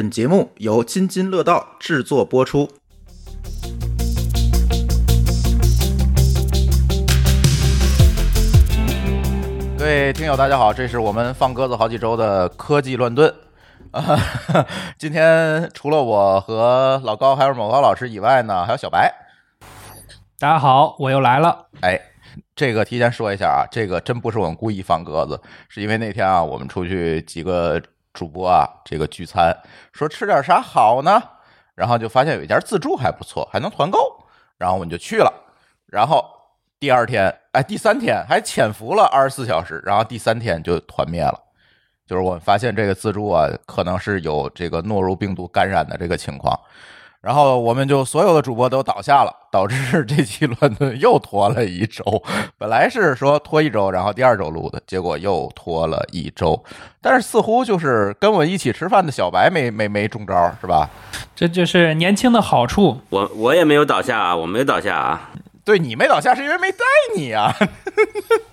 本节目由津津乐道制作播出。各位听友，大家好，这是我们放鸽子好几周的科技乱炖啊。今天除了我和老高还有某高老师以外呢，还有小白。大家好，我又来了。哎，这个提前说一下啊，这个真不是我们故意放鸽子，是因为那天啊，我们出去几个主播啊，这个聚餐，说吃点啥好呢？然后就发现有一家自助还不错，还能团购，然后我们就去了。然后第二天，哎，第三天还潜伏了二十四小时，然后第三天就团灭了。就是我们发现这个自助啊，可能是有这个诺如病毒感染的这个情况。然后我们就所有的主播都倒下了，导致这期乱炖又拖了一周。本来是说拖一周，然后第二周录的，结果又拖了一周。但是似乎就是跟我一起吃饭的小白没没没中招，是吧？这就是年轻的好处。我我也没有倒下啊，我没有倒下啊。对你没倒下是因为没带你啊。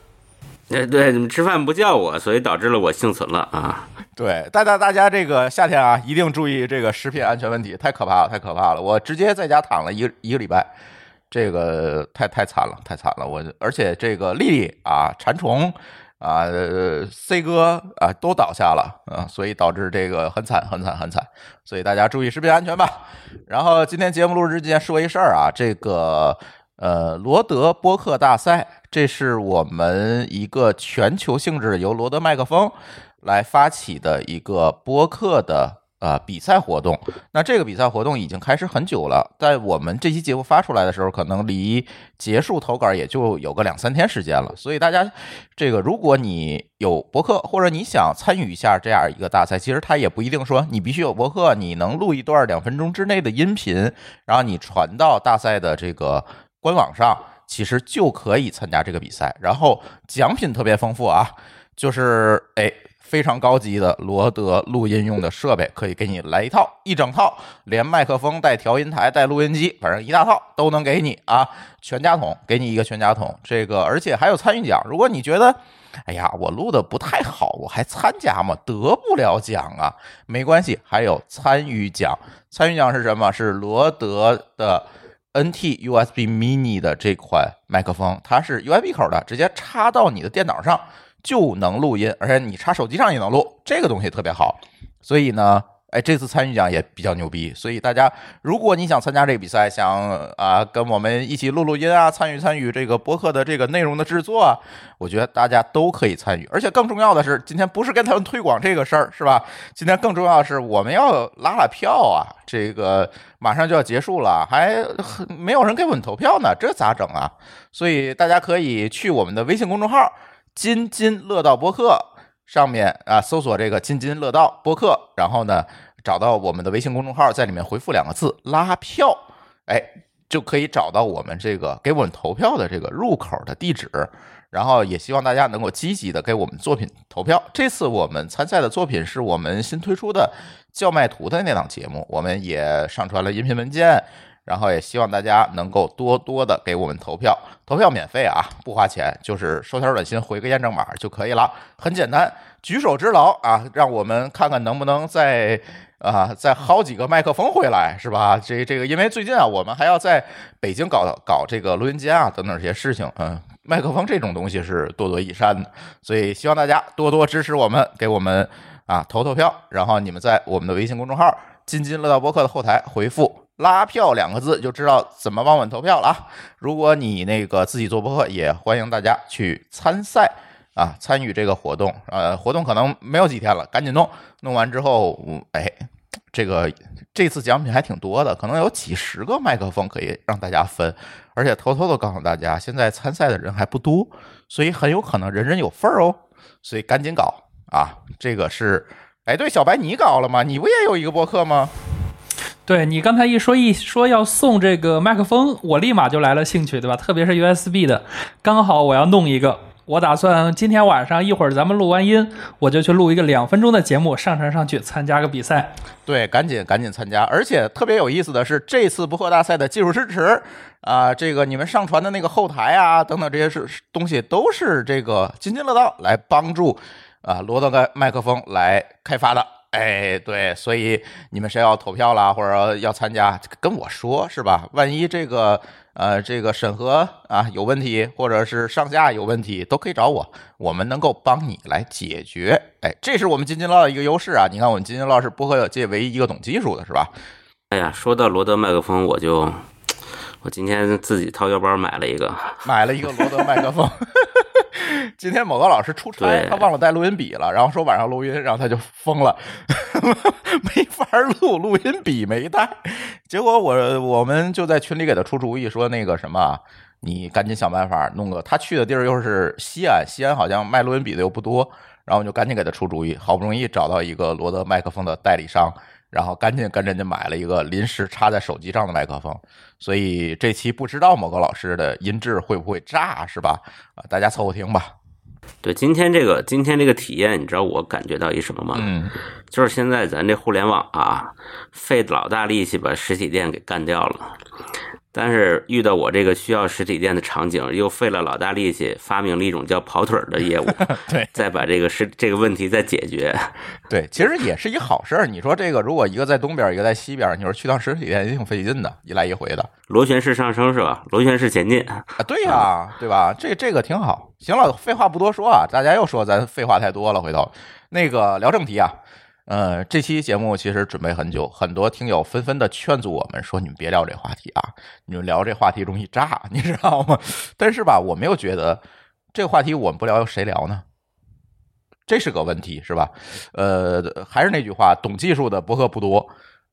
对对，你们吃饭不叫我，所以导致了我幸存了啊。对，大家大家这个夏天啊，一定注意这个食品安全问题，太可怕了，太可怕了！我直接在家躺了一个一个礼拜，这个太太惨了，太惨了！我而且这个丽丽啊，馋虫啊，C 哥啊都倒下了啊，所以导致这个很惨很惨很惨，所以大家注意食品安全吧。然后今天节目录制之前说一事儿啊，这个呃罗德播客大赛。这是我们一个全球性质由罗德麦克风来发起的一个播客的呃比赛活动。那这个比赛活动已经开始很久了，在我们这期节目发出来的时候，可能离结束投稿也就有个两三天时间了。所以大家这个，如果你有博客或者你想参与一下这样一个大赛，其实它也不一定说你必须有博客，你能录一段两分钟之内的音频，然后你传到大赛的这个官网上。其实就可以参加这个比赛，然后奖品特别丰富啊，就是哎非常高级的罗德录音用的设备，可以给你来一套一整套，连麦克风带调音台带录音机，反正一大套都能给你啊，全家桶给你一个全家桶。这个而且还有参与奖，如果你觉得哎呀我录的不太好，我还参加吗？得不了奖啊，没关系，还有参与奖。参与奖是什么？是罗德的。NT USB Mini 的这款麦克风，它是 USB 口的，直接插到你的电脑上就能录音，而且你插手机上也能录，这个东西特别好。所以呢。哎，这次参与奖也比较牛逼，所以大家如果你想参加这个比赛，想啊跟我们一起录录音啊，参与参与这个播客的这个内容的制作啊，我觉得大家都可以参与。而且更重要的是，今天不是跟他们推广这个事儿，是吧？今天更重要的是我们要拉拉票啊，这个马上就要结束了，还没有人给我们投票呢，这咋整啊？所以大家可以去我们的微信公众号“津津乐道播客”。上面啊，搜索这个“津津乐道”播客，然后呢，找到我们的微信公众号，在里面回复两个字“拉票”，哎，就可以找到我们这个给我们投票的这个入口的地址。然后也希望大家能够积极的给我们作品投票。这次我们参赛的作品是我们新推出的叫卖图的那档节目，我们也上传了音频文件。然后也希望大家能够多多的给我们投票，投票免费啊，不花钱，就是收条短信回个验证码就可以了，很简单，举手之劳啊，让我们看看能不能再啊再薅几个麦克风回来，是吧？这这个因为最近啊，我们还要在北京搞搞这个录音间啊等等这些事情，嗯，麦克风这种东西是多多益善的，所以希望大家多多支持我们，给我们啊投投票，然后你们在我们的微信公众号“津津乐道播客”的后台回复。拉票两个字就知道怎么帮我们投票了啊！如果你那个自己做播客，也欢迎大家去参赛啊，参与这个活动。呃，活动可能没有几天了，赶紧弄。弄完之后，哎，这个这次奖品还挺多的，可能有几十个麦克风可以让大家分。而且偷偷的告诉大家，现在参赛的人还不多，所以很有可能人人有份儿哦。所以赶紧搞啊！这个是，哎，对，小白你搞了吗？你不也有一个播客吗？对你刚才一说一说要送这个麦克风，我立马就来了兴趣，对吧？特别是 USB 的，刚好我要弄一个，我打算今天晚上一会儿咱们录完音，我就去录一个两分钟的节目，上传上去参加个比赛。对，赶紧赶紧参加！而且特别有意思的是，这次播客大赛的技术支持啊，这个你们上传的那个后台啊等等这些是东西，都是这个津津乐道来帮助啊罗德麦麦克风来开发的。哎，对，所以你们谁要投票啦，或者要参加，跟我说是吧？万一这个呃这个审核啊有问题，或者是上架有问题，都可以找我，我们能够帮你来解决。哎，这是我们津津乐道的一个优势啊！你看，我们津津乐道是播客界唯一一个懂技术的，是吧？哎呀，说到罗德麦克风，我就我今天自己掏腰包买了一个，买了一个罗德麦克风。今天某个老师出差，他忘了带录音笔了，然后说晚上录音，然后他就疯了，没法录，录音笔没带。结果我我们就在群里给他出主意，说那个什么啊，你赶紧想办法弄个。他去的地儿又是西安，西安好像卖录音笔的又不多，然后我就赶紧给他出主意，好不容易找到一个罗德麦克风的代理商。然后赶紧跟人家买了一个临时插在手机上的麦克风，所以这期不知道某个老师的音质会不会炸，是吧？啊，大家凑合听吧。对，今天这个今天这个体验，你知道我感觉到一什么吗？嗯，就是现在咱这互联网啊，费老大力气把实体店给干掉了，但是遇到我这个需要实体店的场景，又费了老大力气发明了一种叫跑腿儿的业务，对，再把这个是这个问题再解决。对，其实也是一好事儿。你说这个，如果一个在东边，一个在西边，你说去趟实体店也挺费劲的，一来一回的螺旋式上升是吧？螺旋式前进。啊。对呀、对吧？这这个挺好。行了，废话不多说啊，大家又说咱废话太多了，回头那个聊正题啊。呃，这期节目其实准备很久，很多听友纷纷的劝阻我们说：“你们别聊这话题啊，你们聊这话题容易炸，你知道吗？” 但是吧，我没有觉得这个话题我们不聊，谁聊呢？这是个问题，是吧？呃，还是那句话，懂技术的博客不多，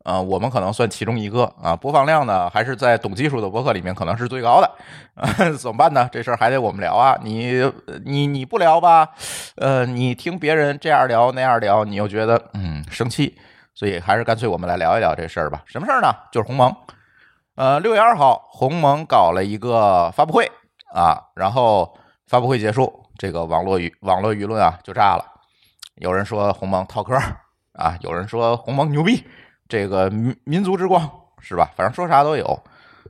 呃，我们可能算其中一个啊。播放量呢，还是在懂技术的博客里面可能是最高的，啊、怎么办呢？这事儿还得我们聊啊。你你你不聊吧，呃，你听别人这样聊那样聊，你又觉得嗯生气，所以还是干脆我们来聊一聊这事儿吧。什么事儿呢？就是鸿蒙。呃，六月二号，鸿蒙搞了一个发布会啊，然后发布会结束，这个网络舆网络舆论啊就炸了。有人说鸿蒙套壳啊，有人说鸿蒙牛逼，这个民民族之光是吧？反正说啥都有。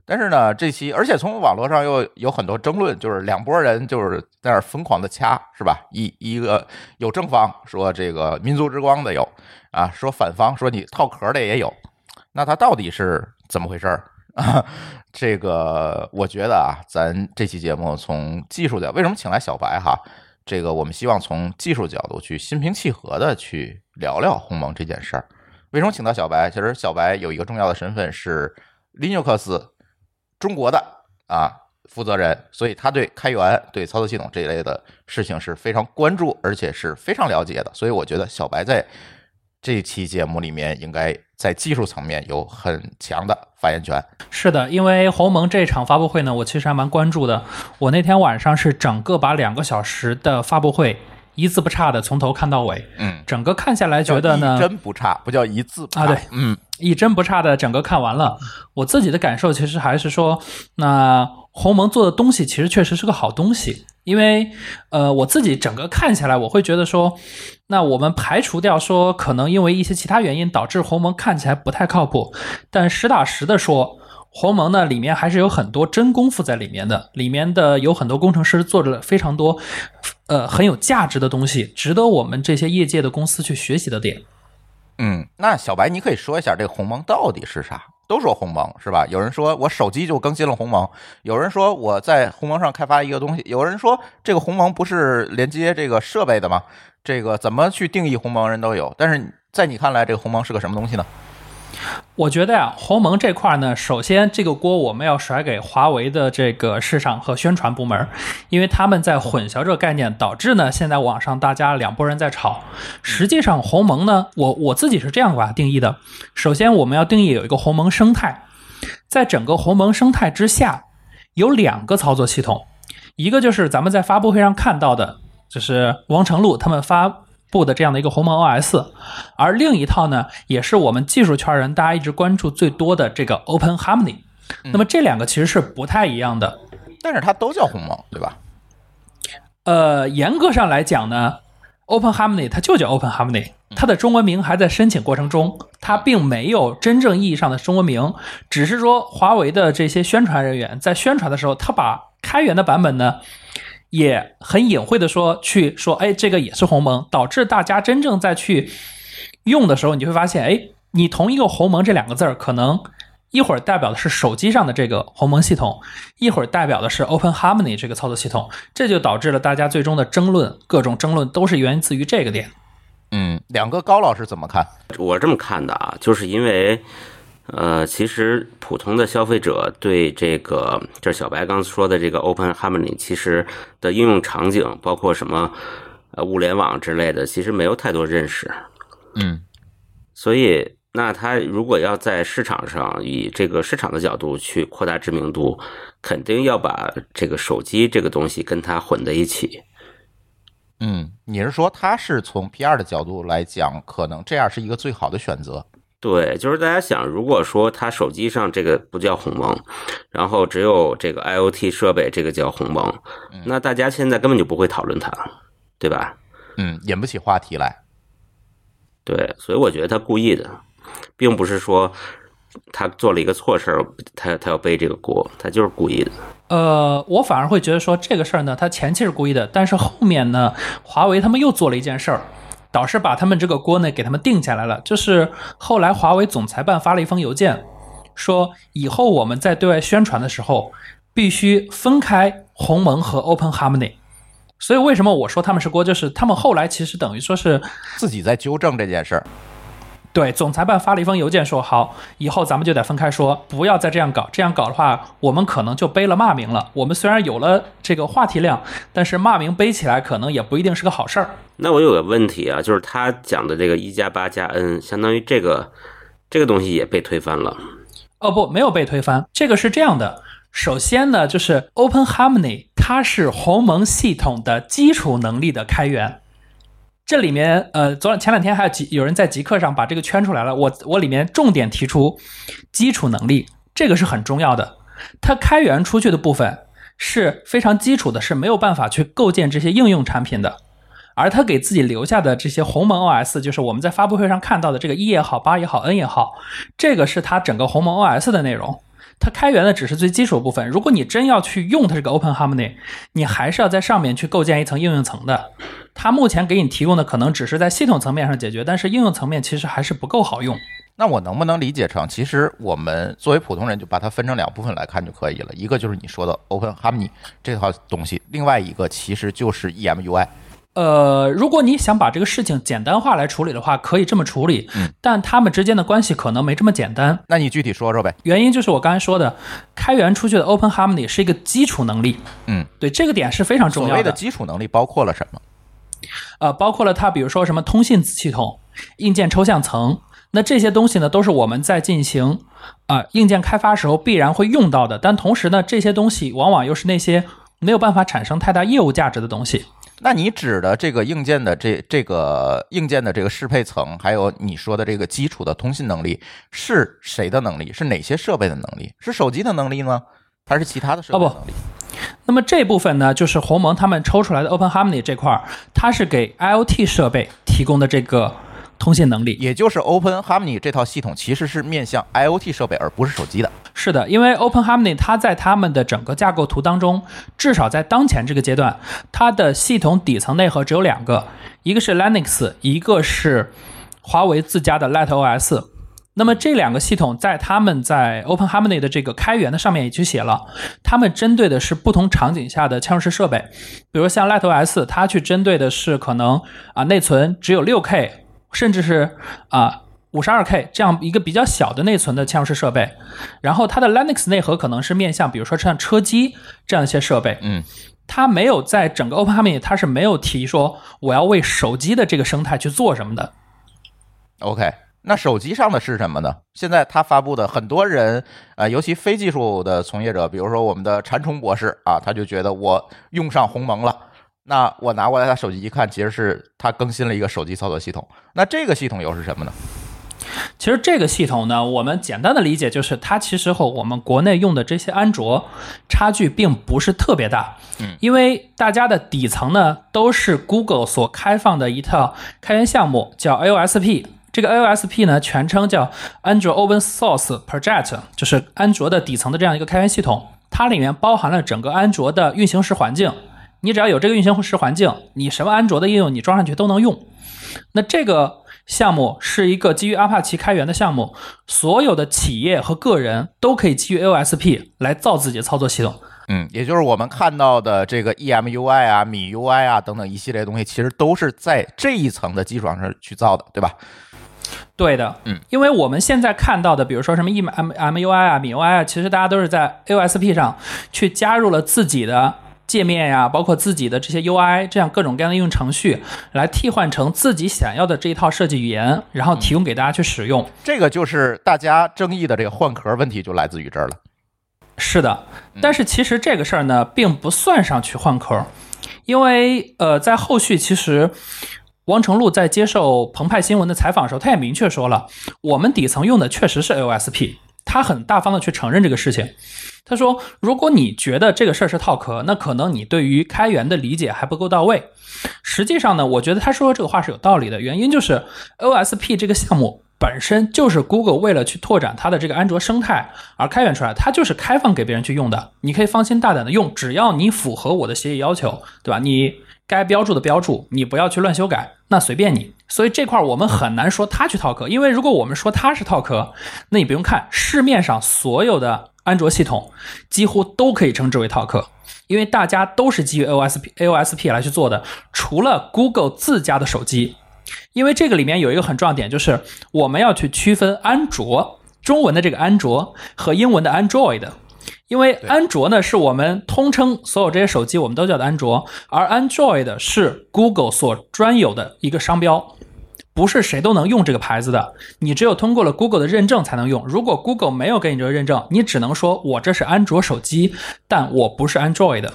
但是呢，这期而且从网络上又有很多争论，就是两拨人就是在那儿疯狂的掐，是吧？一一个有正方说这个民族之光的有啊，说反方说你套壳的也有，那它到底是怎么回事儿？啊，这个我觉得啊，咱这期节目从技术角，为什么请来小白哈？这个我们希望从技术角度去心平气和的去聊聊鸿蒙这件事儿。为什么请到小白？其实小白有一个重要的身份是 Linux 中国的啊负责人，所以他对开源、对操作系统这一类的事情是非常关注，而且是非常了解的。所以我觉得小白在这期节目里面应该在技术层面有很强的发言权。是的，因为鸿蒙这场发布会呢，我其实还蛮关注的。我那天晚上是整个把两个小时的发布会一字不差的从头看到尾，嗯，整个看下来觉得呢一，针不差，不叫一字不差。啊对嗯，一针不差的整个看完了。我自己的感受其实还是说，那鸿蒙做的东西其实确实是个好东西。因为，呃，我自己整个看下来，我会觉得说，那我们排除掉说可能因为一些其他原因导致鸿蒙看起来不太靠谱，但实打实的说，鸿蒙呢里面还是有很多真功夫在里面的，里面的有很多工程师做了非常多，呃，很有价值的东西，值得我们这些业界的公司去学习的点。嗯，那小白，你可以说一下这个鸿蒙到底是啥？都说鸿蒙是吧？有人说我手机就更新了鸿蒙，有人说我在鸿蒙上开发一个东西，有人说这个鸿蒙不是连接这个设备的吗？这个怎么去定义鸿蒙人都有，但是在你看来，这个鸿蒙是个什么东西呢？我觉得呀、鸿蒙这块呢，首先这个锅我们要甩给华为的这个市场和宣传部门，因为他们在混淆这个概念，导致呢现在网上大家两拨人在吵。实际上鸿蒙呢，我我自己是这样把它定义的：首先我们要定义有一个鸿蒙生态，在整个鸿蒙生态之下有两个操作系统，一个就是咱们在发布会上看到的，就是王成禄他们发布的这样的一个鸿蒙 OS，而另一套呢，也是我们技术圈人大家一直关注最多的这个 Open Harmony。那么这两个其实是不太一样的。但是它都叫鸿蒙，对吧？呃，严格上来讲呢，Open Harmony 它就叫 Open Harmony，它的中文名还在申请过程中，它并没有真正意义上的中文名，只是说华为的这些宣传人员在宣传的时候，他把开源的版本呢。也很隐晦的说，去说，哎，这个也是鸿蒙，导致大家真正在去用的时候，你就会发现，哎，你同一个鸿蒙这两个字儿，可能一会儿代表的是手机上的这个鸿蒙系统，一会儿代表的是 Open Harmony 这个操作系统，这就导致了大家最终的争论，各种争论都是源自于这个点。嗯，两个高老师怎么看？我这么看的啊，就是因为，呃，其实普通的消费者对这个，就是小白刚说的这个 Open Harmony，其实的应用场景，包括什么呃物联网之类的，其实没有太多认识。嗯所以，那他如果要在市场上以这个市场的角度去扩大知名度，肯定要把这个手机这个东西跟它混在一起。嗯，你是说他是从 PR 的角度来讲，可能这样是一个最好的选择？对，就是大家想，如果说他手机上这个不叫鸿蒙，然后只有这个 IoT 设备这个叫鸿蒙，那大家现在根本就不会讨论它，对吧？嗯，引不起话题来。对，所以我觉得他故意的，并不是说他做了一个错事儿，他他要背这个锅，他就是故意的。呃，我反而会觉得说这个事儿呢，他前期是故意的，但是后面呢，华为他们又做了一件事儿，导师把他们这个锅呢给他们定下来了。就是后来华为总裁办发了一封邮件，说以后我们在对外宣传的时候，必须分开鸿蒙和 Open Harmony。所以为什么我说他们是锅，就是他们后来其实等于说是自己在纠正这件事儿。对，总裁办发了一封邮件说，好，以后咱们就得分开说，不要再这样搞。这样搞的话，我们可能就背了骂名了。我们虽然有了这个话题量，但是骂名背起来可能也不一定是个好事儿。那我有个问题啊，就是他讲的这个一加八加 N，相当于这个这个东西也被推翻了。哦不，没有被推翻。这个是这样的，首先呢，就是 Open Harmony 它是鸿蒙系统的基础能力的开源。这里面，呃，昨前两天还有极有人在极客上把这个圈出来了。我我里面重点提出基础能力，这个是很重要的。它开源出去的部分是非常基础的，是没有办法去构建这些应用产品的。而他给自己留下的这些鸿蒙 OS，就是我们在发布会上看到的这个一也好、八也好、N 也好，这个是它整个鸿蒙 OS 的内容。它开源的只是最基础部分。如果你真要去用它这个 Open Harmony，你还是要在上面去构建一层应用层的。它目前给你提供的可能只是在系统层面上解决，但是应用层面其实还是不够好用。那我能不能理解成，其实我们作为普通人就把它分成两部分来看就可以了？一个就是你说的 Open Harmony 这套东西，另外一个其实就是 EMUI。呃，如果你想把这个事情简单化来处理的话，可以这么处理，嗯，但他们之间的关系可能没这么简单。那你具体说说呗？原因就是我刚才说的，开源出去的 Open Harmony 是一个基础能力，嗯，对这个点是非常重要所谓的基础能力包括了什么？呃，包括了它，比如说什么通信子系统、硬件抽象层，那这些东西呢，都是我们在进行啊、呃硬件开发时候必然会用到的。但同时呢，这些东西往往又是那些没有办法产生太大业务价值的东西。那你指的这个硬件的这这个硬件的这个适配层，还有你说的这个基础的通信能力，是谁的能力？是哪些设备的能力？是手机的能力呢？还是其他的设备的哦不能力？那么这部分呢，就是鸿蒙他们抽出来的 Open Harmony 这块儿，它是给 IoT 设备提供的这个通信能力。也就是 Open Harmony 这套系统其实是面向 IoT 设备，而不是手机的。是的，因为 Open Harmony 它在他们的整个架构图当中，至少在当前这个阶段，它的系统底层内核只有两个，一个是 Linux，一个是华为自家的 Light OS。那么这两个系统在他们在 Open Harmony 的这个开源的上面也去写了，他们针对的是不同场景下的嵌入式设备，比如像 Light OS，它去针对的是可能啊内存只有六 K，甚至是啊五十二 K 这样一个比较小的内存的嵌入式设备，然后它的 Linux 内核可能是面向比如说像车机这样一些设备，嗯，它没有在整个 Open Harmony 它是没有提说我要为手机的这个生态去做什么的。OK，那手机上的是什么呢？现在他发布的很多人，呃，尤其非技术的从业者，比如说我们的禅虫博士啊，他就觉得我用上鸿蒙了。那我拿过来他手机一看，其实是他更新了一个手机操作系统。那这个系统又是什么呢？其实这个系统呢，我们简单的理解就是，它其实和我们国内用的这些安卓差距并不是特别大。嗯，因为大家的底层呢都是 Google 所开放的一套开源项目，叫 AOSP。这个 AOSP 呢，全称叫 Android Open Source Project，就是安卓的底层的这样一个开源系统。它里面包含了整个安卓的运行时环境。你只要有这个运行时环境，你什么安卓的应用你装上去都能用。那这个项目是一个基于阿帕奇开源的项目，所有的企业和个人都可以基于 AOSP 来造自己的操作系统。嗯，也就是我们看到的这个 EMUI 啊、米 UI 啊等等一系列东西，其实都是在这一层的基础上去造的，对吧？对的，嗯，因为我们现在看到的，比如说什么 E M M U I 啊、米 UI 啊，其实大家都是在 AOSP 上去加入了自己的界面呀，包括自己的这些 UI，这样各种各样的应用程序，来替换成自己想要的这一套设计语言，然后提供给大家去使用。这个就是大家争议的这个换壳问题，就来自于这儿了。是的，但是其实这个事儿呢，并不算上去换壳，因为呃，在后续其实。王成禄在接受澎湃新闻的采访的时候，他也明确说了，我们底层用的确实是 AOSP，他很大方的去承认这个事情。他说，如果你觉得这个事儿是套壳，那可能你对于开源的理解还不够到位。实际上呢，我觉得他说这个话是有道理的，原因就是 O S P 这个项目本身就是 Google 为了去拓展它的这个安卓生态而开源出来，它就是开放给别人去用的，你可以放心大胆的用，只要你符合我的协议要求，对吧？你。该标注的标注，你不要去乱修改，那随便你。所以这块我们很难说它去套壳，因为如果我们说它是套壳，那你不用看市面上所有的安卓系统，几乎都可以称之为套壳，因为大家都是基于 AOSP AOSP 来去做的，除了 Google 自家的手机。因为这个里面有一个很重要点，就是我们要去区分安卓中文的这个安卓和英文的 Android。因为安卓呢，是我们通称所有这些手机，我们都叫的安卓，而 Android 是 Google 所专有的一个商标，不是谁都能用这个牌子的，你只有通过了 Google 的认证才能用。如果 Google 没有给你这个认证，你只能说我这是安卓手机，但我不是 Android。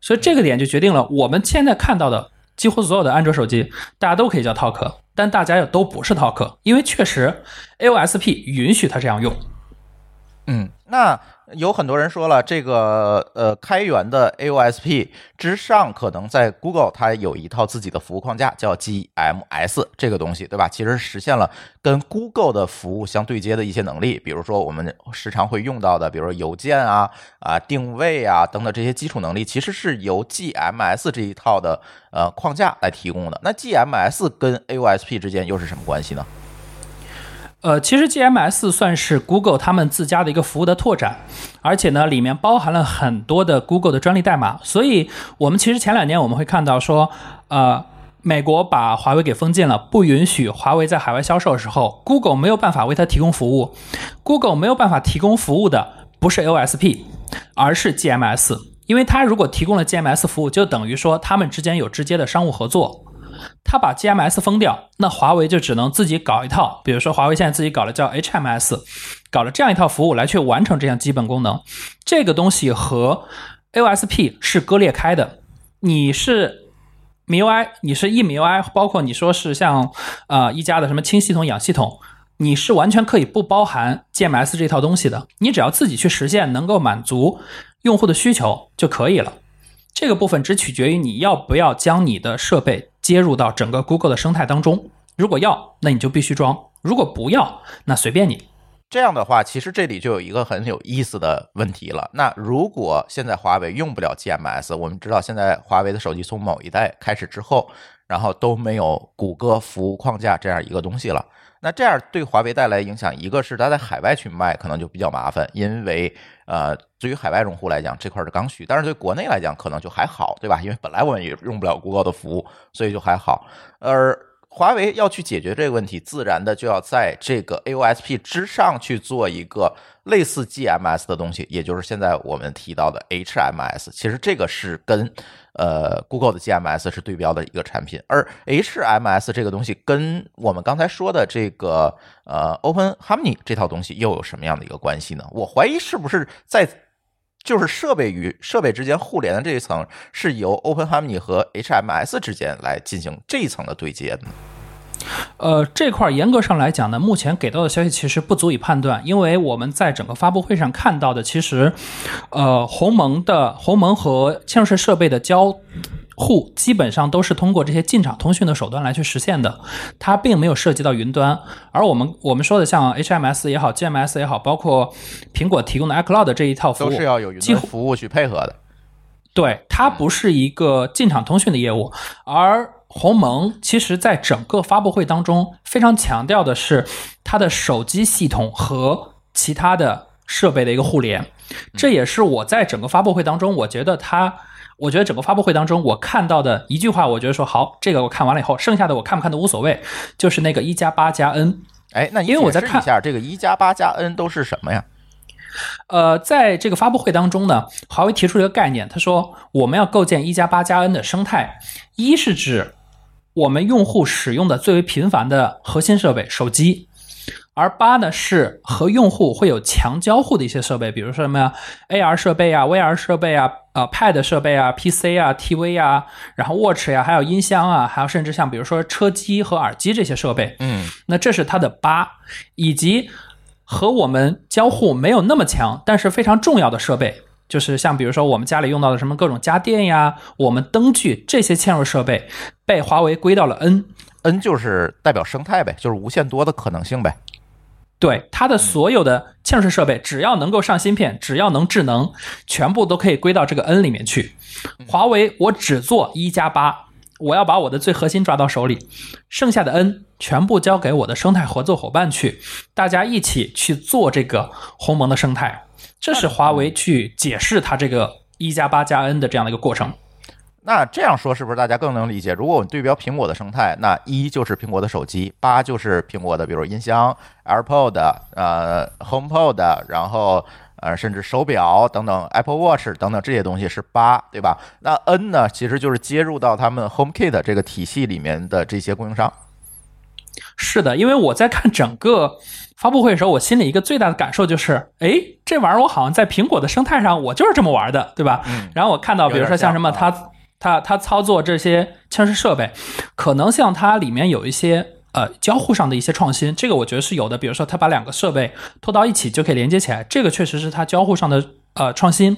所以这个点就决定了，我们现在看到的几乎所有的安卓手机，大家都可以叫 Talk，但大家又都不是 Talk，因为确实 AOSP 允许它这样用。嗯，那。有很多人说了，这个呃开源的 AOSP 之上，可能在 Google 它有一套自己的服务框架，叫 GMS 这个东西，对吧？其实实现了跟 Google 的服务相对接的一些能力，比如说我们时常会用到的，比如说邮件啊、啊定位啊等等这些基础能力，其实是由 GMS 这一套的呃框架来提供的。那 GMS 跟 AOSP 之间又是什么关系呢？呃，其实 GMS 算是 Google 他们自家的一个服务的拓展，而且呢，里面包含了很多的 Google 的专利代码。所以，我们其实前两年我们会看到说，呃，美国把华为给封禁了，不允许华为在海外销售的时候，Google 没有办法为它提供服务。Google 没有办法提供服务的不是 OSP，而是 GMS，因为它如果提供了 GMS 服务，就等于说他们之间有直接的商务合作。他把 GMS 封掉，那华为就只能自己搞一套。比如说，华为现在自己搞了叫 HMS，搞了这样一套服务来去完成这项基本功能。这个东西和 AOSP 是割裂开的。你是 MIUI，你是 EMUI，包括你说是像呃一加的什么轻系统、氧系统，你是完全可以不包含 GMS 这套东西的。你只要自己去实现，能够满足用户的需求就可以了。这个部分只取决于你要不要将你的设备接入到整个 Google 的生态当中。如果要，那你就必须装；如果不要，那随便你。这样的话，其实这里就有一个很有意思的问题了。那如果现在华为用不了 GMS，我们知道现在华为的手机从某一代开始之后，然后都没有谷歌服务框架这样一个东西了。那这样对华为带来影响，一个是它在海外去卖可能就比较麻烦，因为呃，对于海外用户来讲这块是刚需，但是对国内来讲可能就还好，对吧？因为本来我们也用不了谷歌的服务，所以就还好。而华为要去解决这个问题，自然的就要在这个 AOSP 之上去做一个类似 GMS 的东西，也就是现在我们提到的 HMS。其实这个是跟呃，Google 的 GMS 是对标的一个产品，而 HMS 这个东西跟我们刚才说的这个呃 Open Harmony 这套东西又有什么样的一个关系呢？我怀疑是不是在就是设备与设备之间互联的这一层是由 Open Harmony 和 HMS 之间来进行这一层的对接的。呃，这块严格上来讲呢，目前给到的消息其实不足以判断，因为我们在整个发布会上看到的，其实，呃，鸿蒙的鸿蒙和嵌入式设备的交互基本上都是通过这些进场通讯的手段来去实现的，它并没有涉及到云端。而我们我们说的像 HMS 也好，GMS 也好，包括苹果提供的 iCloud 这一套服务，都是要有云端服务去配合的。对，它不是一个进场通讯的业务，而。鸿蒙其实在整个发布会当中非常强调的是它的手机系统和其他的设备的一个互联，这也是我在整个发布会当中，我觉得它。我觉得整个发布会当中，我看到的一句话，我觉得说好，这个我看完了以后，剩下的我看不看都无所谓，就是那个一加八加 N。哎，那因为我在看一下这个一加八加 N 都是什么呀？呃，在这个发布会当中呢，华为提出了一个概念，他说我们要构建一加八加 N 的生态，一是指我们用户使用的最为频繁的核心设备手机，而八呢是和用户会有强交互的一些设备，比如说什么呀，AR 设备啊，VR 设备啊，呃，Pad 设备啊，PC 啊，TV 啊，然后 Watch 呀、还有音箱啊，还有甚至像比如说车机和耳机这些设备，嗯，那这是它的八，以及和我们交互没有那么强，但是非常重要的设备，就是像比如说我们家里用到的什么各种家电呀，我们灯具这些嵌入设备，被华为归到了 N。N 就是代表生态呗，就是无限多的可能性呗。对它的所有的嵌入式设备，只要能够上芯片，只要能智能，全部都可以归到这个 N 里面去。华为我只做一加八，我要把我的最核心抓到手里，剩下的 N 全部交给我的生态合作伙伴去，大家一起去做这个鸿蒙的生态。这是华为去解释它这个一加八加 N 的这样的一个过程。那这样说是不是大家更能理解？如果我们对标苹果的生态，那一就是苹果的手机，八就是苹果的，比如音箱、AirPod、呃 HomePod，然后呃甚至手表等等，Apple Watch 等等这些东西是八，对吧？那 N 呢，其实就是接入到他们 HomeKit 这个体系里面的这些供应商。是的，因为我在看整个发布会的时候，我心里一个最大的感受就是，哎，这玩意儿我好像在苹果的生态上，我就是这么玩的，对吧？嗯然后我看到，比如说像什么它它它操作这些嵌式设备，可能像它里面有一些呃交互上的一些创新，这个我觉得是有的。比如说它把两个设备拖到一起就可以连接起来，这个确实是它交互上的呃创新。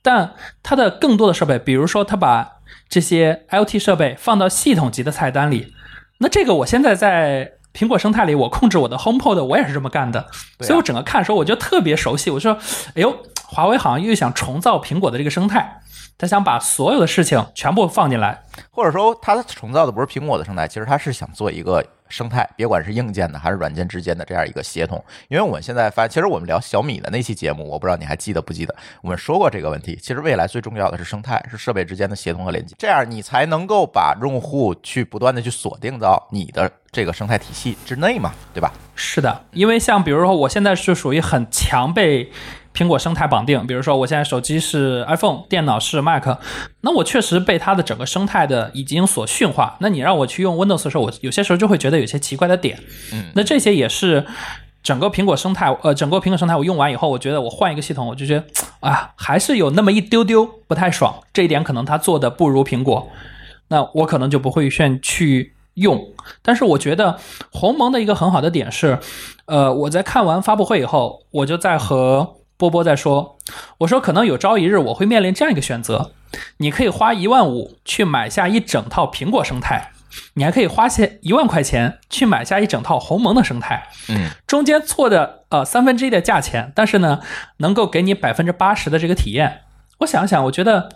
但它的更多的设备，比如说它把这些 IoT 设备放到系统级的菜单里，那这个我现在在苹果生态里，我控制我的 HomePod，我也是这么干的，啊所以我整个看的时候我就特别熟悉。我说，哎呦，华为好像又想重造苹果的这个生态，他想把所有的事情全部放进来。或者说，他重造的不是苹果的生态，其实他是想做一个生态，别管是硬件的还是软件之间的这样一个协同。因为我们现在发现，其实我们聊小米的那期节目，我不知道你还记得不记得，我们说过这个问题。其实未来最重要的是生态，是设备之间的协同和连接，这样你才能够把用户去不断的去锁定到你的这个生态体系之内嘛，对吧？是的，因为像比如说，我现在是属于很强被苹果生态绑定，比如说我现在手机是 iPhone，电脑是 Mac，那我确实被它的整个生态的已经所驯化。那你让我去用 Windows 的时候，我有些时候就会觉得有些奇怪的点。嗯，那这些也是整个苹果生态，呃，整个苹果生态我用完以后，我觉得我换一个系统，我就觉得啊，还是有那么一丢丢不太爽。这一点可能它做的不如苹果，那我可能就不会愿去用。但是我觉得鸿蒙的一个很好的点是，呃，我在看完发布会以后，我就在和波波在说，我说可能有朝一日我会面临这样一个选择，你可以花一万五去买下一整套苹果生态。你还可以花些一万块钱去买下一整套鸿蒙的生态，嗯，中间错的呃三分之一的价钱，但是呢，能够给你百分之八十的这个体验。我想想，我觉得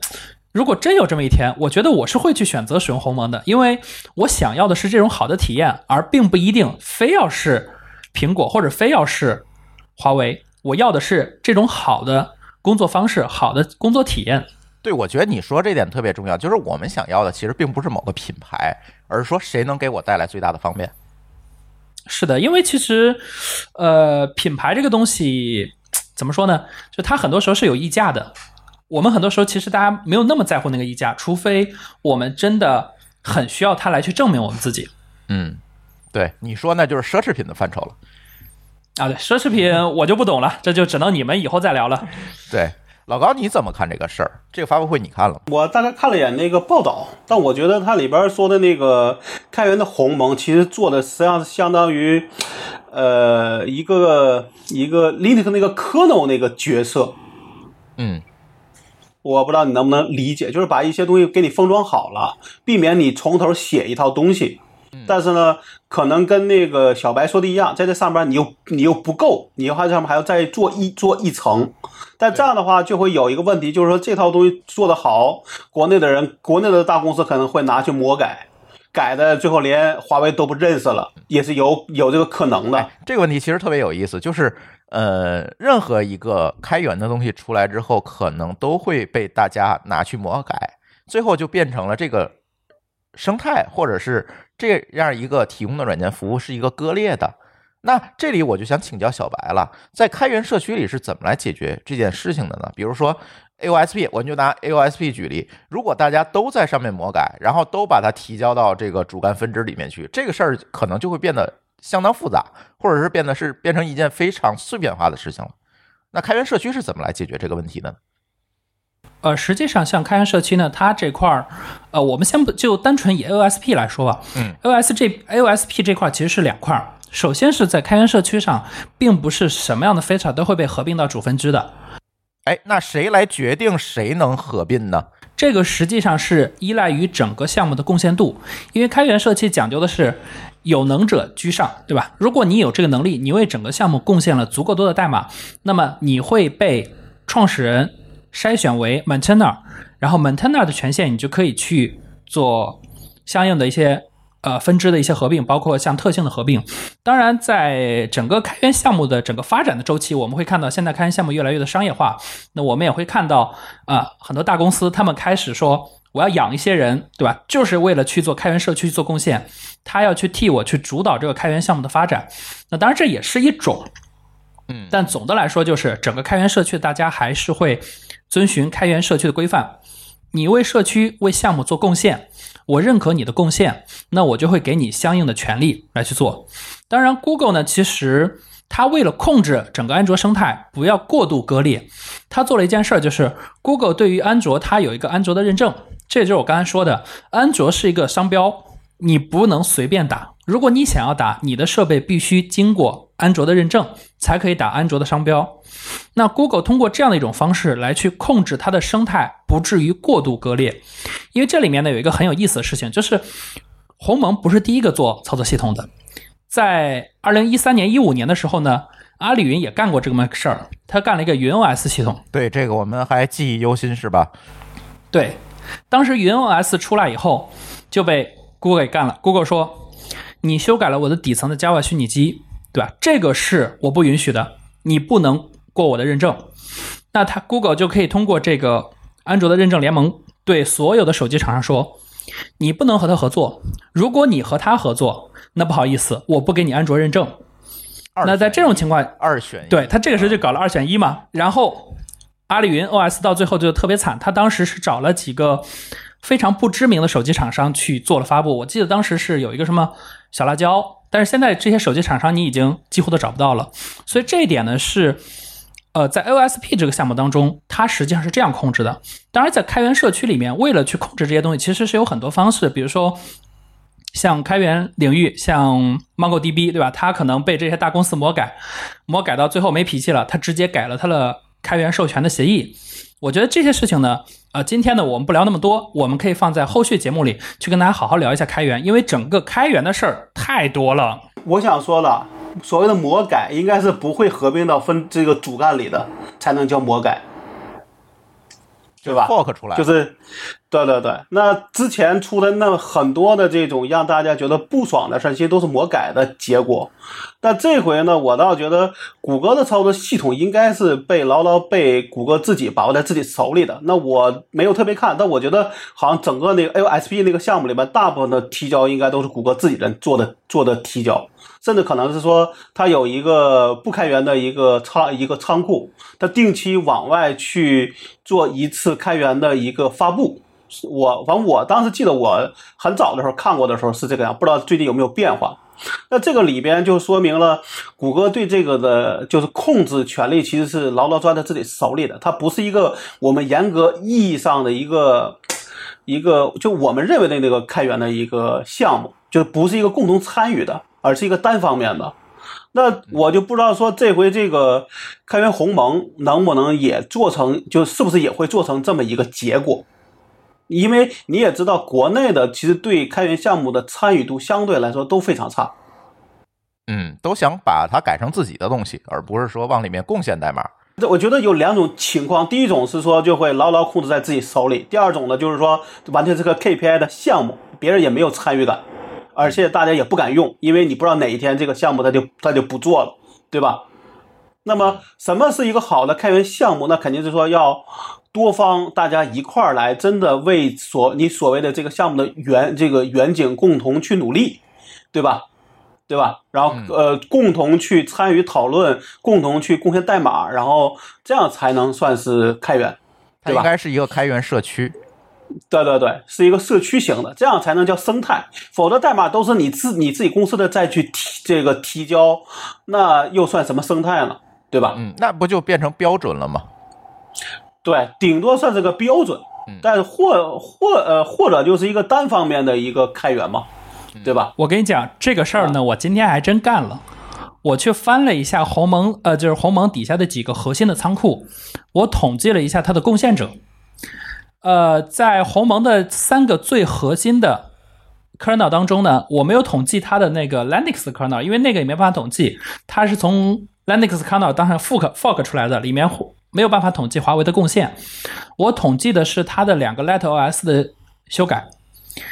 如果真有这么一天，我觉得我是会去选择使用鸿蒙的，因为我想要的是这种好的体验，而并不一定非要是苹果或者非要是华为。我要的是这种好的工作方式，好的工作体验。对，我觉得你说这点特别重要，就是我们想要的其实并不是某个品牌，而是说谁能给我带来最大的方便。是的，因为其实，呃，品牌这个东西怎么说呢？就它很多时候是有溢价的。我们很多时候其实大家没有那么在乎那个溢价，除非我们真的很需要它来去证明我们自己嗯，对，你说那就是奢侈品的范畴了。啊。对，奢侈品我就不懂了，这就只能你们以后再聊了。对，老高你怎么看这个事儿？这个发布会你看了吗？我大概看了一眼那个报道，但我觉得它里边说的那个开源的鸿蒙，其实做的实际上是相当于，呃，一个一个 Linux 那个 kernel 那个角色。嗯，我不知道你能不能理解，就是把一些东西给你封装好了，避免你从头写一套东西。但是呢，可能跟那个小白说的一样，在这上边你又你又不够，你还上面还要再做一做一层。但这样的话就会有一个问题，就是说这套东西做得好，国内的人、国内的大公司可能会拿去魔改，改的最后连华为都不认识了，也是有有这个可能的。这个问题其实特别有意思，就是呃，任何一个开源的东西出来之后，可能都会被大家拿去魔改，最后就变成了这个生态或者是这样一个提供的软件服务是一个割裂的。那这里我就想请教小白了，在开源社区里是怎么来解决这件事情的呢？比如说 AOSP，我们就拿 AOSP 举例，如果大家都在上面魔改，然后都把它提交到这个主干分支里面去，这个事儿可能就会变得相当复杂，或者是变得是变成一件非常碎片化的事情了。那开源社区是怎么来解决这个问题的呢？呃，实际上像开源社区呢，它这块儿，呃，我们先不就单纯以 AOSP 来说吧，嗯，AOS 这 AOSP 这块儿其实是两块儿。首先是在开源社区上，并不是什么样的 feature 都会被合并到主分支的，哎，那谁来决定谁能合并呢？这个实际上是依赖于整个项目的贡献度，因为开源社区讲究的是有能者居上，对吧？如果你有这个能力，你为整个项目贡献了足够多的代码，那么你会被创始人筛选为 maintainer，然后 maintainer 的权限你就可以去做相应的一些呃分支的一些合并，包括像特性的合并。当然，在整个开源项目的整个发展的周期，我们会看到现在开源项目越来越的商业化。那我们也会看到啊、很多大公司他们开始说，我要养一些人，对吧？就是为了去做开源社区做贡献，他要去替我去主导这个开源项目的发展。那当然这也是一种，嗯但总的来说就是整个开源社区大家还是会遵循开源社区的规范。你为社区为项目做贡献，我认可你的贡献，那我就会给你相应的权利来去做。当然，Google 呢，其实它为了控制整个安卓生态不要过度割裂，它做了一件事儿，就是 Google 对于安卓它有一个安卓的认证，这就是我刚才说的，安卓是一个商标，你不能随便打。如果你想要打，你的设备必须经过安卓的认证，才可以打安卓的商标。那 Google 通过这样的一种方式来去控制它的生态，不至于过度割裂。因为这里面呢有一个很有意思的事情，就是鸿蒙不是第一个做操作系统的，在二零一三年、一五年的时候呢，阿里云也干过这么个事儿，他干了一个云 OS 系统。对这个我们还记忆犹新是吧？对，当时云 OS 出来以后就被 Google 给干了。Google 说：“你修改了我的底层的 Java 虚拟机，对吧？这个是我不允许的，你不能过我的认证。”那它 Google 就可以通过这个安卓的认证联盟，对所有的手机厂商说：“你不能和他合作。如果你和他合作，那不好意思，我不给你安卓认证。”那在这种情况，二选一，对他这个时候就搞了二选一嘛，然后阿里云 OS 到最后就特别惨，他当时是找了几个非常不知名的手机厂商去做了发布，我记得当时是有一个什么小辣椒，但是现在这些手机厂商你已经几乎都找不到了，所以这一点呢是。呃，在 OSP 这个项目当中，它实际上是这样控制的。当然，在开源社区里面，为了去控制这些东西，其实是有很多方式，比如说像开源领域，像 MongoDB，对吧？它可能被这些大公司魔改，魔改到最后没脾气了，它直接改了它的开源授权的协议。我觉得这些事情呢，呃，今天呢我们不聊那么多，我们可以放在后续节目里去跟大家好好聊一下开源，因为整个开源的事儿太多了。我想说了，所谓的魔改应该是不会合并到分这个主干里的，才能叫魔改，对吧？fork 出来，就是，对对对，那之前出的那很多的这种让大家觉得不爽的事，其实都是魔改的结果。但这回呢，我倒觉得谷歌的操作系统应该是被牢牢被谷歌自己把握在自己手里的。那我没有特别看，但我觉得好像整个那个 AOSP 那个项目里边，大部分的提交应该都是谷歌自己人做的做的提交。甚至可能是说，它有一个不开源的一个仓一个仓库，它定期往外去做一次开源的一个发布。不我反正我当时记得我很早的时候看过的时候是这个样，不知道最近有没有变化。那这个里边就说明了，谷歌对这个的就是控制权力其实是牢牢抓在自己手里的，它不是一个我们严格意义上的一个一个就我们认为的那个开源的一个项目，就不是一个共同参与的，而是一个单方面的。那我就不知道说这回这个开源鸿蒙能不能也做成，就是不是也会做成这么一个结果？因为你也知道，国内的其实对开源项目的参与度相对来说都非常差。嗯，都想把它改成自己的东西，而不是说往里面贡献代码。这我觉得有两种情况，第一种是说就会牢牢控制在自己手里，第二种呢就是说完全是个 KPI 的项目，别人也没有参与感，而且大家也不敢用，因为你不知道哪一天这个项目他就他就不做了，对吧？那么什么是一个好的开源项目？那肯定是说要多方大家一块儿来，真的为所你所谓的这个项目的远这个远景共同去努力，对吧？对吧？然后呃，共同去参与讨论，共同去贡献代码，然后这样才能算是开源，对吧？它应该是一个开源社区。对对对，是一个社区型的，这样才能叫生态。否则代码都是你自你自己公司的再去提这个提交，那又算什么生态呢？对吧？嗯，那不就变成标准了吗？对，顶多算是个标准，但是或或呃或者就是一个单方面的一个开源嘛，对吧？我跟你讲这个事儿呢，我今天还真干了。我去翻了一下鸿蒙，呃，就是鸿蒙底下的几个核心的仓库，我统计了一下它的贡献者。呃，在鸿蒙的三个最核心的 kernel 当中呢，我没有统计它的那个 Linux kernel，因为那个也没办法统计，它是从 Linux kernel 当上 fork fork 出来的，里面没有办法统计华为的贡献。我统计的是它的两个 LatOS 的修改。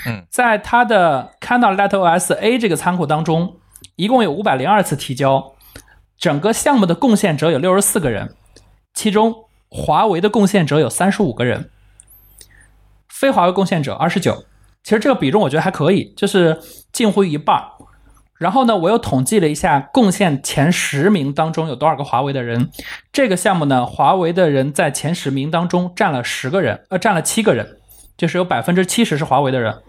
嗯，在它的 kernel LatOS A 这个仓库当中，一共有五百零二次提交，整个项目的贡献者有六十四个人，其中华为的贡献者有三十五个人，非华为贡献者二十九。其实这个比重我觉得还可以，就是近乎于一半。然后呢，我又统计了一下贡献前十名当中有多少个华为的人。这个项目呢，华为的人在前十名当中占了十个人，呃，占了七个人，就是有百分之七十是华为的人。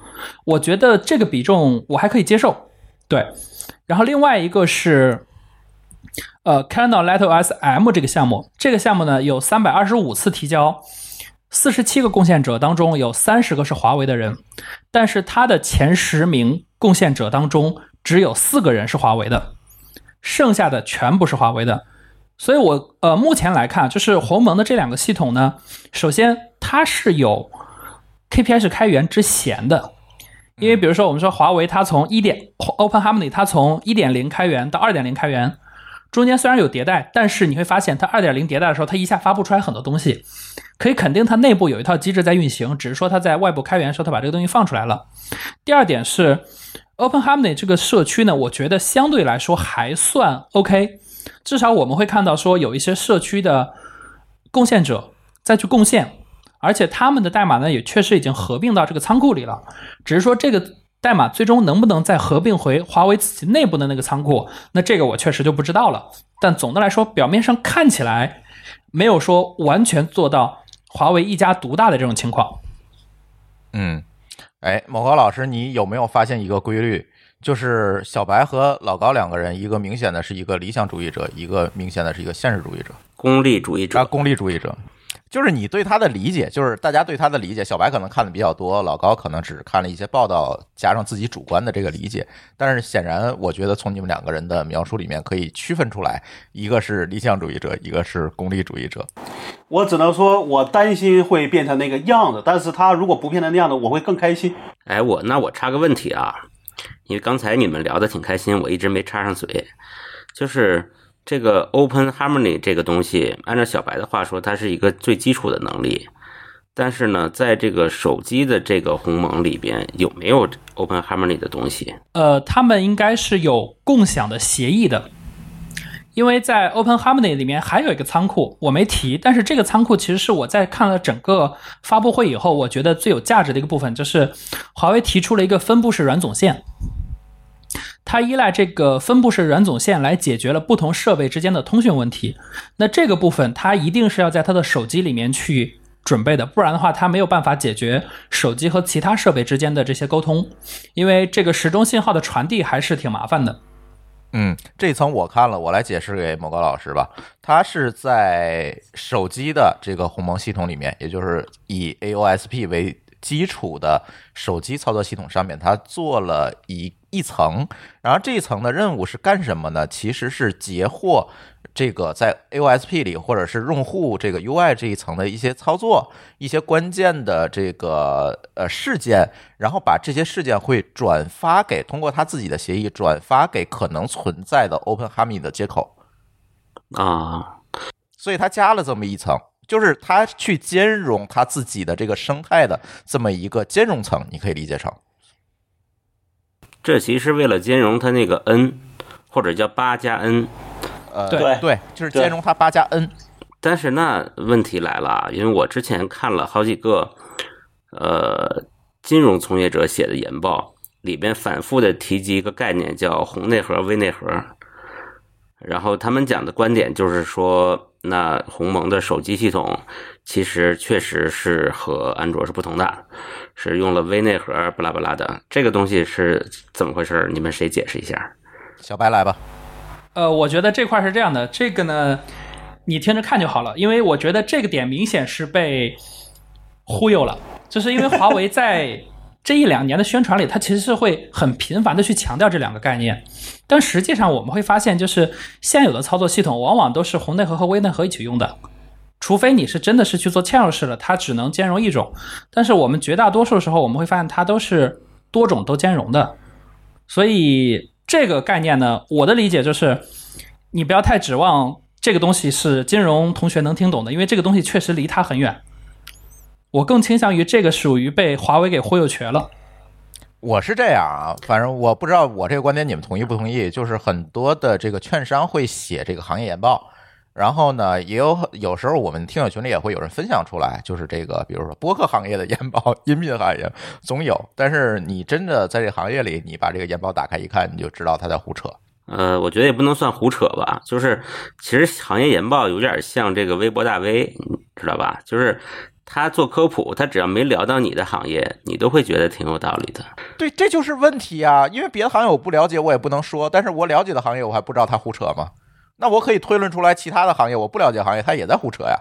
我觉得这个比重我还可以接受。对，然后另外一个是，呃，Kernel LatOS M 这个项目，这个项目呢有三百二十五次提交，四十七个贡献者当中有三十个是华为的人，但是它的前十名贡献者当中只有四个人是华为的，剩下的全部是华为的。所以我呃目前来看，就是鸿蒙的这两个系统呢，首先它是有 KPI 是开源之嫌的。因为比如说，我们说华为它从一点 Open Harmony 它从一点零开源到二点零开源，中间虽然有迭代，但是你会发现它二点零迭代的时候，它一下发布出来很多东西，可以肯定它内部有一套机制在运行，只是说它在外部开源的时候，它把这个东西放出来了。第二点是 Open Harmony 这个社区呢，我觉得相对来说还算 OK，至少我们会看到说有一些社区的贡献者再去贡献。而且他们的代码呢，也确实已经合并到这个仓库里了，只是说这个代码最终能不能再合并回华为自己内部的那个仓库，那这个我确实就不知道了。但总的来说，表面上看起来没有说完全做到华为一家独大的这种情况。嗯，哎，某高老师，你有没有发现一个规律？就是小白和老高两个人，一个明显的是一个理想主义者，一个明显的是一个现实主义者，功利主义者啊，功利主义者。就是你对他的理解，就是大家对他的理解，小白可能看的比较多，老高可能只是看了一些报道，加上自己主观的这个理解。但是显然，我觉得从你们两个人的描述里面可以区分出来，一个是理想主义者，一个是功利主义者。我只能说，我担心会变成那个样子，但是他如果不变成那样子，我会更开心。哎，我那我插个问题啊，因为刚才你们聊的挺开心，我一直没插上嘴，就是。这个 Open Harmony 这个东西，按照小白的话说，它是一个最基础的能力。但是呢，在这个手机的这个鸿蒙里边，有没有 Open Harmony 的东西？呃，他们应该是有共享的协议的，因为在 Open Harmony 里面还有一个仓库，我没提。但是这个仓库其实是我在看了整个发布会以后，我觉得最有价值的一个部分，就是华为提出了一个分布式软总线。它依赖这个分布式软总线来解决了不同设备之间的通讯问题。那这个部分它一定是要在它的手机里面去准备的，不然的话它没有办法解决手机和其他设备之间的这些沟通，因为这个时钟信号的传递还是挺麻烦的。嗯，这层我看了，我来解释给某高老师吧。它是在手机的这个鸿蒙系统里面，也就是以 AOSP 为基础的手机操作系统上面，它做了一。一层，然后这一层的任务是干什么呢？其实是截获这个在 AOSP 里或者是用户这个 UI 这一层的一些操作、一些关键的这个呃事件，然后把这些事件会转发给通过他自己的协议转发给可能存在的 Open Harmony 的接口啊。所以他加了这么一层，就是它去兼容它自己的这个生态的这么一个兼容层，你可以理解成。这其实为了兼容它那个 n，或者叫八加 n。呃，对对，就是兼容它八加 n。但是那问题来了啊，因为我之前看了好几个呃金融从业者写的研报，里边反复的提及一个概念叫红内核、微内核。然后他们讲的观点就是说，那鸿蒙的手机系统其实确实是和安卓是不同的，是用了微内核，不拉不拉的。这个东西是怎么回事？你们谁解释一下？小白来吧。呃，我觉得这块是这样的，这个呢，你听着看就好了，因为我觉得这个点明显是被忽悠了，就是因为华为在这一两年的宣传里，它其实是会很频繁的去强调这两个概念，但实际上我们会发现，就是现有的操作系统往往都是红内核和微内核一起用的，除非你是真的是去做嵌入式的，它只能兼容一种，但是我们绝大多数时候我们会发现它都是多种都兼容的，所以。这个概念呢，我的理解就是，你不要太指望这个东西是金融同学能听懂的，因为这个东西确实离它很远。我更倾向于这个属于被华为给忽悠瘸了。我是这样啊，反正我不知道我这个观点你们同意不同意。就是很多的这个券商会写这个行业研报，然后呢，也有有时候我们听友群里也会有人分享出来，就是这个，比如说播客行业的研报、音频行业总有。但是你真的在这行业里，你把这个研报打开一看，你就知道他在胡扯。呃，我觉得也不能算胡扯吧，就是其实行业研报有点像这个微博大 V，你知道吧？就是他做科普，他只要没聊到你的行业，你都会觉得挺有道理的。对，这就是问题啊！因为别的行业我不了解，我也不能说。但是我了解的行业，我还不知道他胡扯吗？那我可以推论出来，其他的行业我不了解行业，他也在胡扯呀。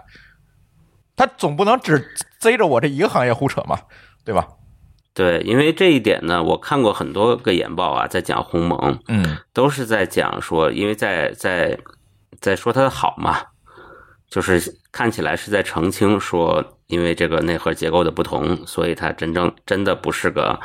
他总不能只贼着我这一个行业胡扯嘛，对吧？对，因为这一点呢，我看过很多个研报啊，在讲鸿蒙，嗯都是在讲说，因为在在在说它的好嘛，就是看起来是在澄清说，因为这个内核结构的不同，所以它真正真的不是个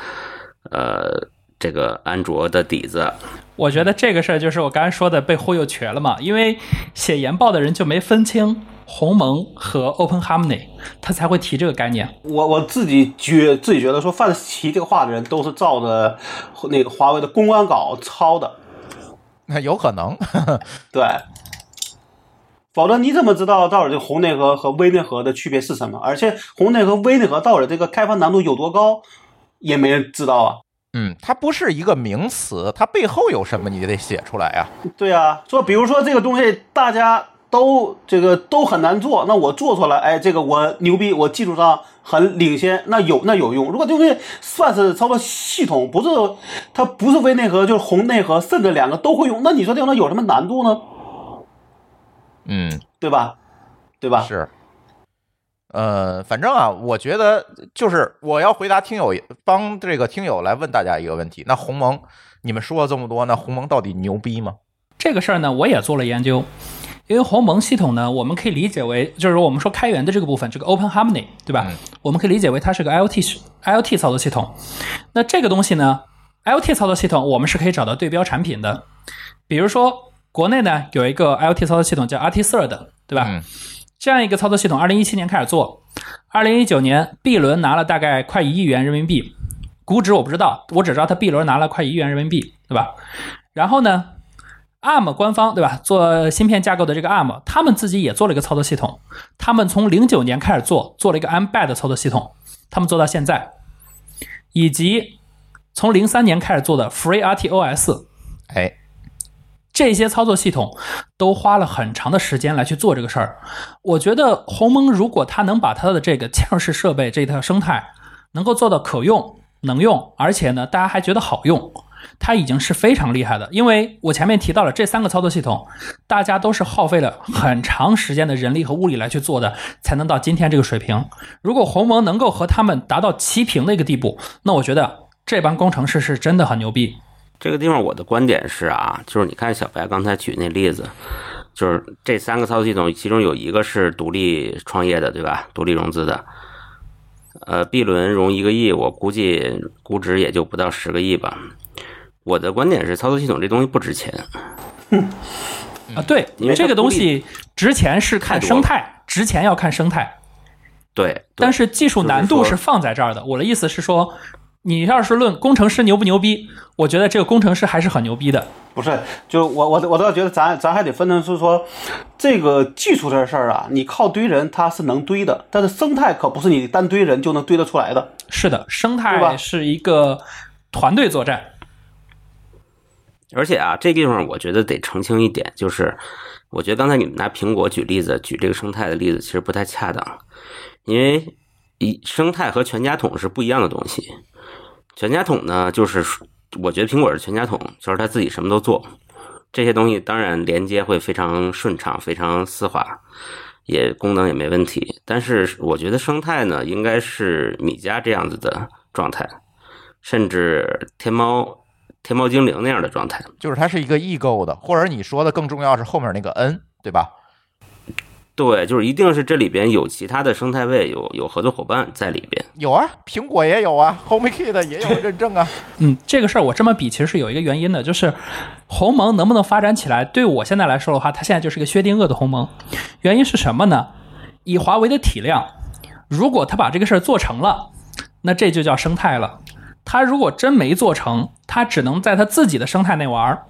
呃这个安卓的底子。我觉得这个事儿就是我刚才说的被忽悠瘸了嘛，因为写研报的人就没分清鸿蒙和 Open Harmony，他才会提这个概念。我我自己觉自己觉得说，范提这个话的人都是照着那个华为的公关稿抄的，那有可能。对。否则你怎么知道到底这红内核和微内核的区别是什么？而且红内核、微内核到底这个开发难度有多高，也没人知道啊。嗯，它不是一个名词，它背后有什么，你就得写出来呀。对啊，说比如说这个东西大家都这个都很难做，那我做出来，哎，这个我牛逼，我技术上很领先，那有那有用。如果这东西算是操作系统，不是它不是微内核就是红内核，甚至两个都会用，那你说这东西有什么难度呢？嗯，对吧？对吧？是。呃，反正啊，我觉得就是我要回答听友，帮这个听友来问大家一个问题：那鸿蒙，你们说了这么多，那鸿蒙到底牛逼吗？这个事儿呢，我也做了研究，因为鸿蒙系统呢，我们可以理解为，就是我们说开源的这个部分，这个 Open Harmony，对吧？嗯我们可以理解为它是个 IoT 是 IoT 操作系统。那这个东西呢，IoT 操作系统我们是可以找到对标产品的，比如说国内呢有一个 IoT 操作系统叫 RT Third，对吧？嗯这样一个操作系统，二零一七年开始做，二零一九年 B 轮拿了大概快一亿元人民币，估值我不知道，我只知道它 B 轮拿了快一亿元人民币，对吧？然后呢，ARM 官方对吧，做芯片架构的这个 ARM，他们自己也做了一个操作系统，他们从零九年开始做，做了一个 Mbed 操作系统，他们做到现在，以及从零三年开始做的 FreeRTOS，哎，这些操作系统都花了很长的时间来去做这个事儿。我觉得鸿蒙如果它能把它的这个嵌入式设备这套生态能够做到可用、能用，而且呢大家还觉得好用，它已经是非常厉害的。因为我前面提到了这三个操作系统，大家都是耗费了很长时间的人力和物力来去做的，才能到今天这个水平。如果鸿蒙能够和他们达到齐平的一个地步，那我觉得这帮工程师是真的很牛逼。这个地方我的观点是啊，就是你看小白刚才举那例子，就是这三个操作系统，其中有一个是独立创业的，对吧？独立融资的。呃，B 轮融一个亿，我估计估值也就不到十个亿吧。我的观点是，操作系统这东西不值钱。啊，对因为，这个东西值钱是看生态，值钱要看生态。对，对但是技术难度是放在这儿的。我的意思是说，你要是论工程师牛不牛逼，我觉得这个工程师还是很牛逼的。不是，就我我我倒觉得咱咱还得分成是说，这个技术这事儿啊，你靠堆人它是能堆的，但是生态可不是你单堆人就能堆得出来的。是的，生态是一个团队作战。而且啊，这地方我觉得得澄清一点，就是我觉得刚才你们拿苹果举例子，举这个生态的例子，其实不太恰当，因为一生态和全家桶是不一样的东西。全家桶呢，就是我觉得苹果是全家桶，就是它自己什么都做，这些东西当然连接会非常顺畅、非常丝滑，也功能也没问题。但是我觉得生态呢，应该是米家这样子的状态，甚至天猫。天猫精灵那样的状态，就是它是一个异构的，或者你说的更重要是后面那个 N，对吧？对，就是一定是这里边有其他的生态位，有有合作伙伴在里边。有啊，苹果也有啊，HomeKit 也有认证啊。嗯，这个事儿我这么比，其实是有一个原因的，就是鸿蒙能不能发展起来，对我现在来说的话，它现在就是个薛定谔的鸿蒙。原因是什么呢？以华为的体量，如果他把这个事儿做成了，那这就叫生态了。他如果真没做成，他只能在他自己的生态内玩儿，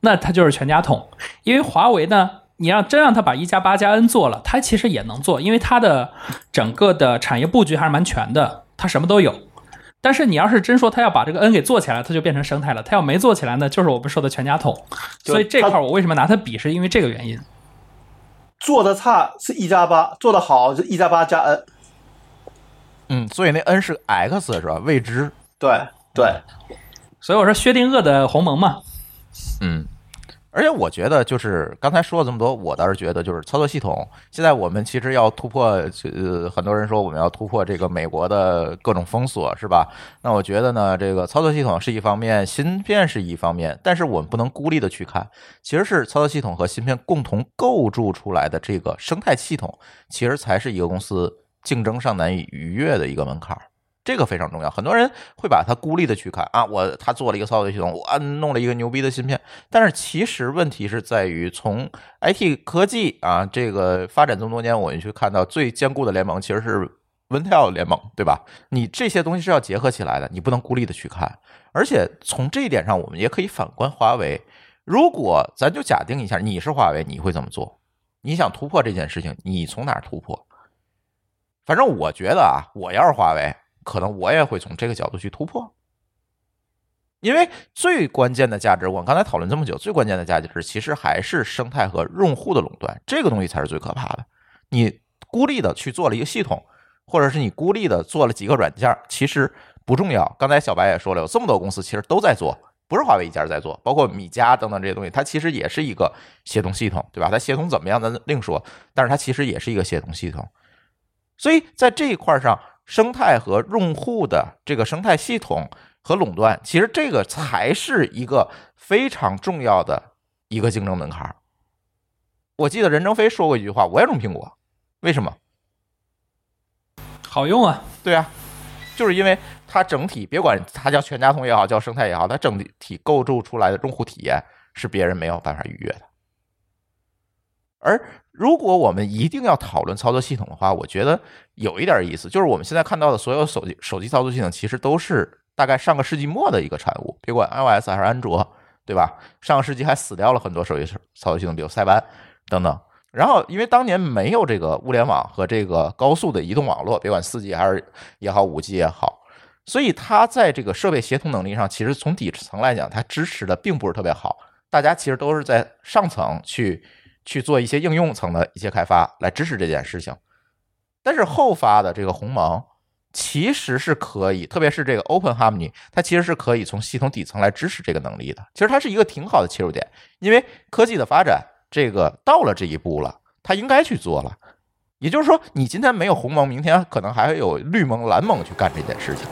那他就是全家桶。因为华为呢，你让真让他把一加八加 N 做了，他其实也能做，因为他的整个的产业布局还是蛮全的，他什么都有。但是你要是真说他要把这个 N 给做起来，他就变成生态了；他要没做起来呢，就是我们说的全家桶。所以这块我为什么拿它比，是因为这个原因。做的差是一加八，做的好是一加八加 N。嗯，所以那 N 是 X 是吧？未知。对对，所以我说薛定谔的鸿蒙嘛，嗯，而且我觉得就是刚才说了这么多，我倒是觉得就是操作系统，现在我们其实要突破，呃，很多人说我们要突破这个美国的各种封锁，是吧？那我觉得呢，这个操作系统是一方面，芯片是一方面，但是我们不能孤立的去看，其实是操作系统和芯片共同构筑出来的这个生态系统，其实才是一个公司竞争上难以逾越的一个门槛儿。这个非常重要，很多人会把它孤立的去看啊，我他做了一个操作系统，我弄了一个牛逼的芯片，但是其实问题是在于从 IT 科技啊这个发展这么多年，我们去看到最坚固的联盟其实是 Intel 联盟，对吧？你这些东西是要结合起来的，你不能孤立的去看。而且从这一点上，我们也可以反观华为，如果咱就假定一下，你是华为，你会怎么做？你想突破这件事情，你从哪突破？反正我觉得啊，我要是华为。可能我也会从这个角度去突破，因为最关键的价值，我刚才讨论这么久，最关键的价值其实还是生态和用户的垄断，这个东西才是最可怕的。你孤立的去做了一个系统，或者是你孤立的做了几个软件，其实不重要。刚才小白也说了，有这么多公司其实都在做，不是华为一家在做，包括米家等等这些东西，它其实也是一个协同系统，对吧？它协同怎么样咱另说，但是它其实也是一个协同系统。所以在这一块上。生态和用户的这个生态系统和垄断，其实这个才是一个非常重要的一个竞争门槛。我记得任正非说过一句话：“我也用苹果，为什么？好用啊。”对啊，就是因为它整体，别管它叫全家桶也好，叫生态也好，它整体构筑出来的用户体验是别人没有办法逾越的。而如果我们一定要讨论操作系统的话，我觉得有一点意思，就是我们现在看到的所有手机手机操作系统，其实都是大概上个世纪末的一个产物，别管 iOS 还是安卓，对吧？上个世纪还死掉了很多手机操作系统，比如塞班等等。然后，因为当年没有这个物联网和这个高速的移动网络，别管四 G 还是也好，五 G 也好，所以它在这个设备协同能力上，其实从底层来讲，它支持的并不是特别好。大家其实都是在上层去。去做一些应用层的一些开发来支持这件事情，但是后发的这个鸿蒙其实是可以，特别是这个 Open Harmony，它其实是可以从系统底层来支持这个能力的。其实它是一个挺好的切入点，因为科技的发展这个到了这一步了，它应该去做了。也就是说，你今天没有鸿蒙，明天可能还会有绿盟、蓝盟去干这件事情。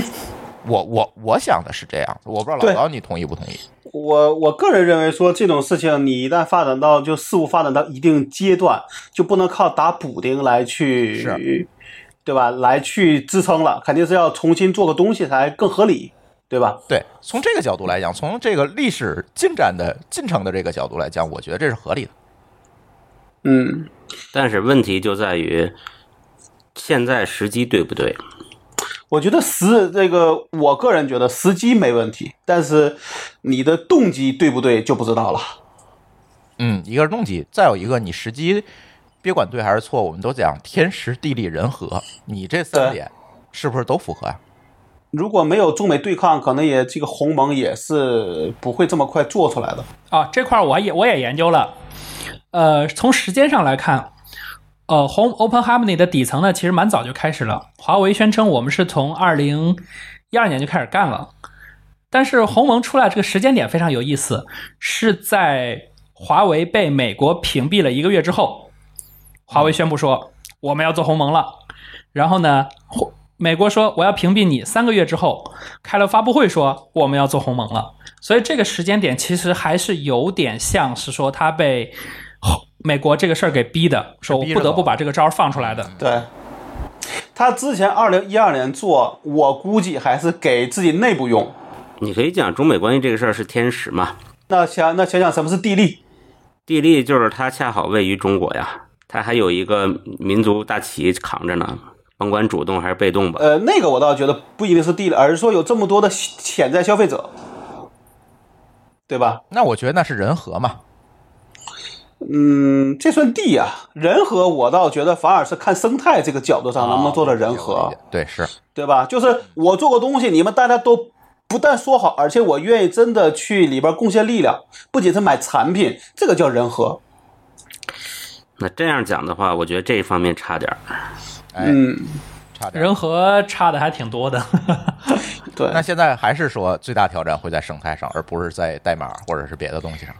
我我我想的是这样，我不知道老高你同意不同意？我我个人认为说这种事情，你一旦发展到就事物发展到一定阶段，就不能靠打补丁来去，是对吧？来去支撑了，肯定是要重新做个东西才更合理。对吧？对，从这个角度来讲，从这个历史进展的进程的这个角度来讲，我觉得这是合理的。嗯，但是问题就在于现在时机对不对？我觉得时这个，我个人觉得时机没问题，但是你的动机对不对就不知道了。嗯，一个是动机，再有一个你时机，别管对还是错，我们都讲天时地利人和，你这三点是不是都符合呀、如果没有中美对抗，可能也这个鸿蒙也是不会这么快做出来的。啊，这块儿我也我也研究了，呃，从时间上来看，呃鸿 Open Harmony 的底层呢，其实蛮早就开始了。华为宣称我们是从二零一二年就开始干了，但是鸿蒙出来这个时间点非常有意思，是在华为被美国屏蔽了一个月之后，华为宣布说我们要做鸿蒙了，然后呢，美国说我要屏蔽你，三个月之后开了发布会说我们要做鸿蒙了。所以这个时间点其实还是有点像是说它被 美国这个事儿给逼的，说我不得不把这个招儿放出来的。对，他之前二零一二年做，我估计还是给自己内部用。你可以讲中美关系这个事儿是天时嘛，那想那想想什么是地利？地利就是它恰好位于中国呀，它还有一个民族大旗扛着呢，甭管主动还是被动吧。呃，那个我倒觉得不一定是地利，而是说有这么多的潜在消费者，对吧？那我觉得那是人和嘛。嗯，这算地呀、人和我倒觉得反而是看生态这个角度上能不能做到人和。啊对，是对吧？就是我做个东西，你们大家都不但说好，而且我愿意真的去里边贡献力量，不仅是买产品，这个叫人和。那这样讲的话，我觉得这一方面差点儿。哎，嗯，差点。人和差的还挺多的，对那。现在还是说最大挑战会在生态上，而不是在代码或者是别的东西上。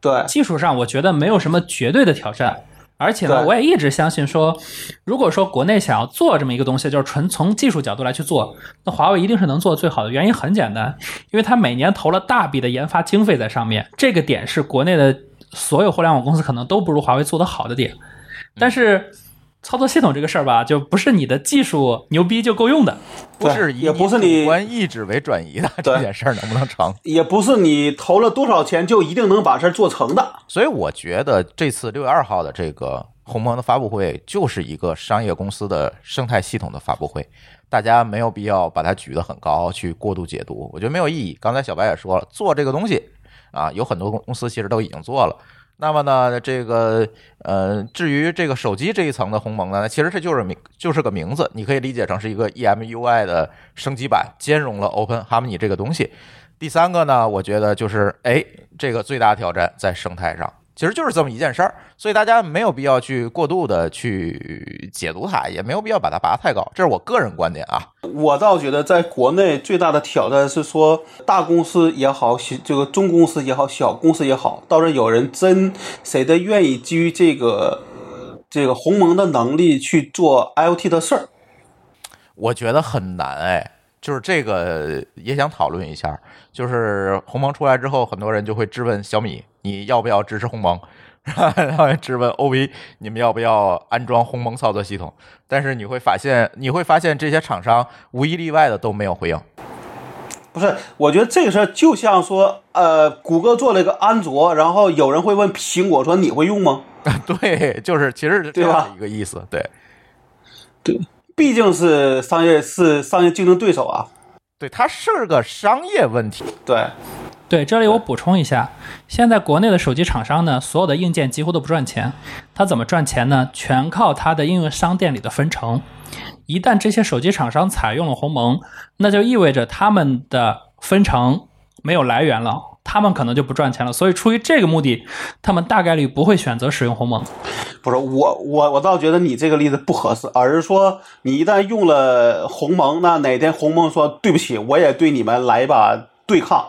对，技术上我觉得没有什么绝对的挑战。而且呢，我也一直相信说，如果说国内想要做这么一个东西，就是纯从技术角度来去做，那华为一定是能做最好的。原因很简单，因为它每年投了大笔的研发经费在上面，这个点是国内的所有互联网公司可能都不如华为做得好的点。但是操作系统这个事儿吧，就不是你的技术牛逼就够用的。不是也不是你主观意志为转移的这件事儿能不能成？也不是你投了多少钱就一定能把事儿做成的。所以我觉得这次六月二号的这个鸿蒙的发布会就是一个商业公司的生态系统的发布会，大家没有必要把它举得很高去过度解读，我觉得没有意义。刚才小白也说了，做这个东西啊，有很多公司其实都已经做了。那么呢，这个呃，至于这个手机这一层的鸿蒙呢，其实这就是名就是个名字，你可以理解成是一个 EMUI 的升级版，兼容了 Open Harmony 这个东西。第三个呢，我觉得就是哎，这个最大挑战在生态上，其实就是这么一件事儿，所以大家没有必要去过度的去解读它，也没有必要把它拔太高，这是我个人观点啊。我倒觉得在国内最大的挑战是说，大公司也好，小这个中公司也好，小公司也好，倒是有人真谁的愿意基于这个这个鸿蒙的能力去做 IoT 的事儿。我觉得很难哎，就是这个也想讨论一下。就是鸿蒙出来之后，很多人就会质问小米，你要不要支持鸿蒙？然后质问 OV，你们要不要安装鸿蒙操作系统？但是你会发现，你会发现这些厂商无一例外的都没有回应。不是，我觉得这个事儿就像说，呃，谷歌做了一个安卓，然后有人会问苹果说你会用吗？对，就是其实是这样的一个意思。对对，毕竟是商业是商业竞争对手啊。对，它是个商业问题。对，对，这里我补充一下，现在国内的手机厂商呢，所有的硬件几乎都不赚钱。它怎么赚钱呢？全靠它的应用商店里的分成。一旦这些手机厂商采用了鸿蒙，那就意味着他们的分成没有来源了，他们可能就不赚钱了。所以出于这个目的，他们大概率不会选择使用鸿蒙。不是我我我倒觉得你这个例子不合适，而是说你一旦用了鸿蒙，那哪天鸿蒙说对不起，我也对你们来一把对抗，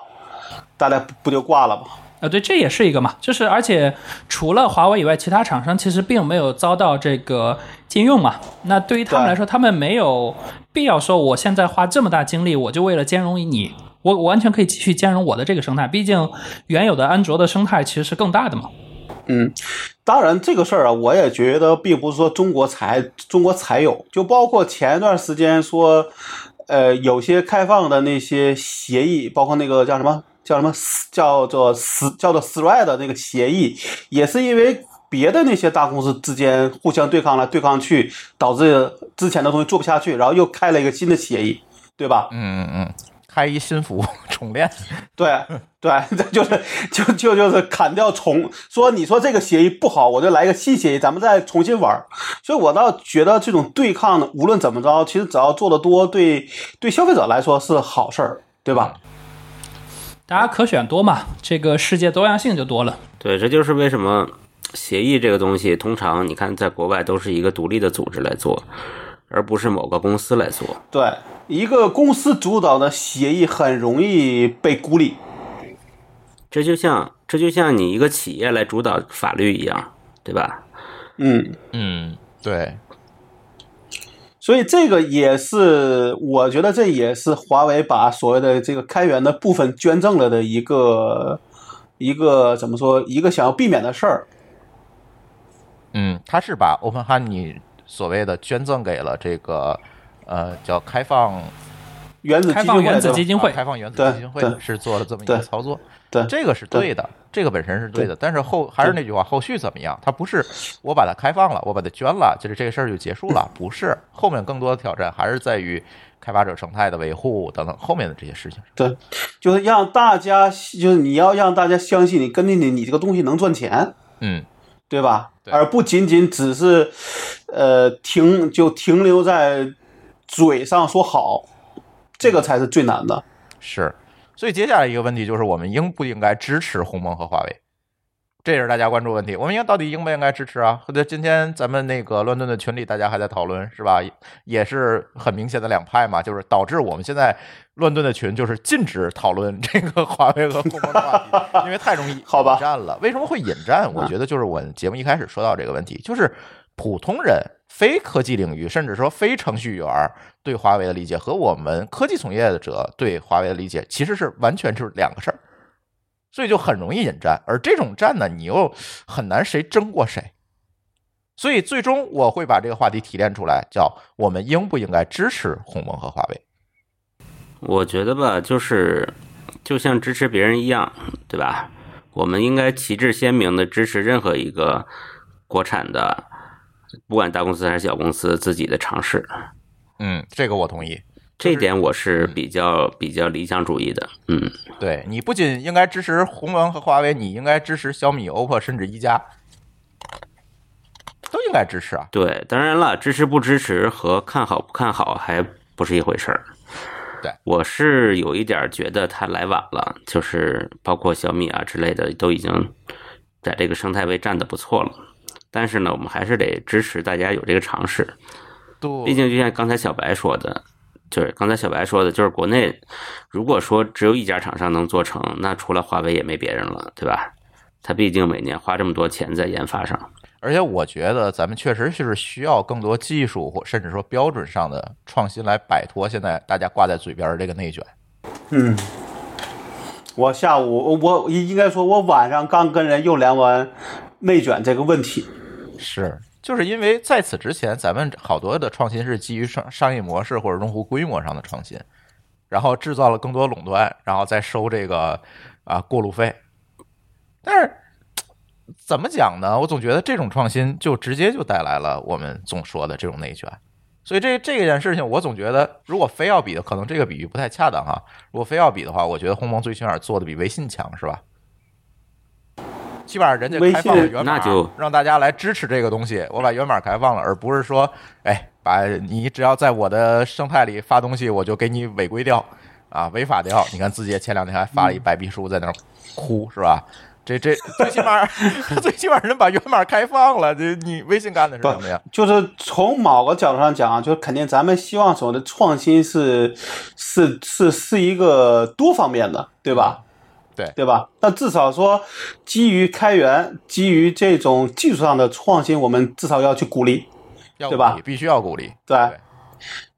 大家不不就挂了吗？啊，对，这也是一个嘛，就是而且除了华为以外，其他厂商其实并没有遭到这个禁用嘛。那对于他们来说，他们没有必要说我现在花这么大精力，我就为了兼容你，我我完全可以继续兼容我的这个生态。毕竟原有的安卓的生态其实是更大的嘛。嗯，当然这个事儿啊，我也觉得并不是说中国才中国才有，就包括前一段时间说，呃，有些开放的那些协议，包括那个叫什么叫什么叫做 s 叫做 thread 那个协议，也是因为别的那些大公司之间互相对抗来对抗去，导致之前的东西做不下去，然后又开了一个新的协议，对吧？嗯嗯嗯，开一新服务 重练，对对，这就是就就就是砍掉重说，你说这个协议不好，我就来一个新协议，咱们再重新玩。所以我倒觉得这种对抗呢，无论怎么着，其实只要做的多，对对消费者来说是好事儿，对吧？大家可选多嘛，这个世界多样性就多了。对，这就是为什么协议这个东西，通常你看在国外都是一个独立的组织来做，而不是某个公司来做。对，一个公司主导的协议很容易被孤立。这就像这就像你一个企业来主导法律一样，对吧？嗯，嗯，对，所以这个也是，我觉得这也是华为把所谓的这个开源的部分捐赠了的一个一个怎么说，一个想要避免的事儿。嗯，他是把 Open Honey 所谓的捐赠给了这个呃叫开放原子基金会开放原子基金会啊开放原子对基金会对是做了这么一个操作，对这个是对的，这个本身是对的，但是后还是那句话，后续怎么样？它不是我把它开放了，我把它捐了，就是这个事儿就结束了，不是，后面更多的挑战还是在于开发者生态的维护等等后面的这些事情。对，就是让大家，就是你要让大家相信你，跟着你，你这个东西能赚钱，嗯，对吧？对而不仅仅只是，呃，停就停留在嘴上说好，这个才是最难的。是。所以接下来一个问题就是，我们应不应该支持鸿蒙和华为？这也是大家关注问题。我们应该到底应不应该支持啊？或者今天咱们那个乱炖的群里，大家还在讨论，是吧？也是很明显的两派嘛，就是导致我们现在乱炖的群就是禁止讨论这个华为和鸿蒙的话题，因为太容易引战了。为什么会引战？我觉得就是我节目一开始说到这个问题，就是普通人、非科技领域，甚至说非程序员对华为的理解和我们科技从业者对华为的理解，其实是完全是两个事儿。所以就很容易引战，而这种战呢，你又很难谁争过谁。所以最终我会把这个话题提炼出来，叫我们应不应该支持鸿蒙和华为？我觉得吧，就是就像支持别人一样，对吧？我们应该旗帜鲜明的支持任何一个国产的，不管大公司还是小公司自己的尝试。嗯，这个我同意。这点我是比较比较理想主义的。嗯，对你不仅应该支持鸿蒙和华为，你应该支持小米、OPPO，甚至一加，都应该支持啊。对，当然了，支持不支持和看好不看好还不是一回事儿。对，我是有一点觉得它来晚了，就是包括小米啊之类的都已经在这个生态位站的不错了。但是呢，我们还是得支持大家有这个尝试。对，毕竟就像刚才小白说的，就是刚才小白说的，就是国内如果说只有一家厂商能做成，那除了华为也没别人了，对吧？他毕竟每年花这么多钱在研发上。而且我觉得咱们确实是需要更多技术或甚至说标准上的创新来摆脱现在大家挂在嘴边的这个内卷。嗯，我下午我我应该说，我晚上刚跟人又聊完内卷这个问题。是，就是因为在此之前，咱们好多的创新是基于商商业模式或者用户规模上的创新，然后制造了更多垄断，然后再收这个啊过路费。但是怎么讲呢？我总觉得这种创新就直接就带来了我们总说的这种内卷。所以这这件事情，我总觉得，如果非要比的，可能这个比喻不太恰当哈。如果非要比的话，我觉得鸿蒙最起码做的比微信强，是吧？起码人家开放了源码，那就让大家来支持这个东西。我把源码开放了，而不是说，哎，把你只要在我的生态里发东西，我就给你违规掉啊，违法掉。你看字节前两天还发了一白皮书，在那儿哭，是吧？这这 最起码 最起码人把源码开放了，这你微信干的是什么呀？就是从某个角度上讲，就是肯定咱们希望所谓的创新是是是是一个多方面的，对吧？对对吧？那至少说，基于开源，基于这种技术上的创新，我们至少要去鼓励，要对吧必须要鼓励。对对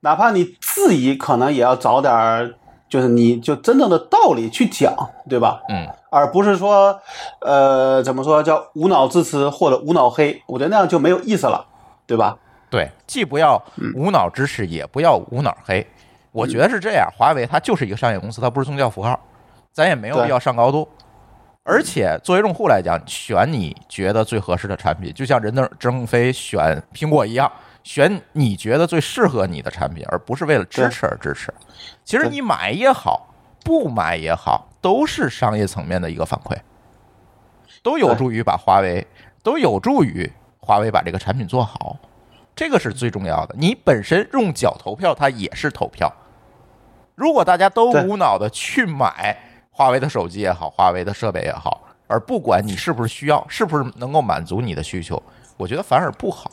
哪怕你质疑，可能也要找点儿，就是你就真正的道理去讲，对吧？嗯，而不是说，呃，怎么说叫无脑支持或者无脑黑，我觉得那样就没有意思了，对吧？对，既不要无脑支持，也不要无脑黑。我觉得是这样，华为它就是一个商业公司，它不是宗教符号，咱也没有必要上高度。而且作为用户来讲，选你觉得最合适的产品，就像任正正非选苹果一样，选你觉得最适合你的产品，而不是为了支持而支持。其实你买也好，不买也好，都是商业层面的一个反馈，都有助于把华为，都有助于华为把这个产品做好，这个是最重要的。你本身用脚投票，它也是投票。如果大家都无脑的去买华为的手机也好，华为的设备也好，而不管你是不是需要，是不是能够满足你的需求，我觉得反而不好。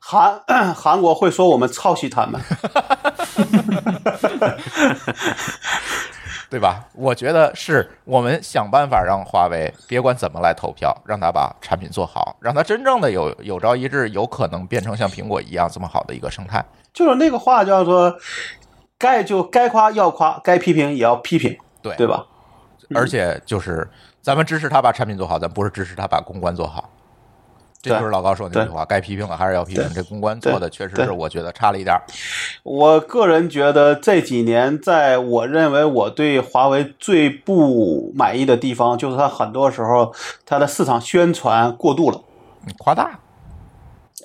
韩韩国会说我们抄袭他们，对吧？我觉得是我们想办法让华为别管怎么来投票，让他把产品做好，让他真正的有有朝一日有可能变成像苹果一样这么好的一个生态。就是那个话叫做该就该夸要夸，该批评也要批评，对对吧？而且就是咱们支持他把产品做好，咱不是支持他把公关做好。这就是老高说的那句话，该批评的还是要批评。这公关做的确实是我觉得差了一点儿。我个人觉得这几年，在我认为我对华为最不满意的地方，就是它很多时候它的市场宣传过度了。夸大，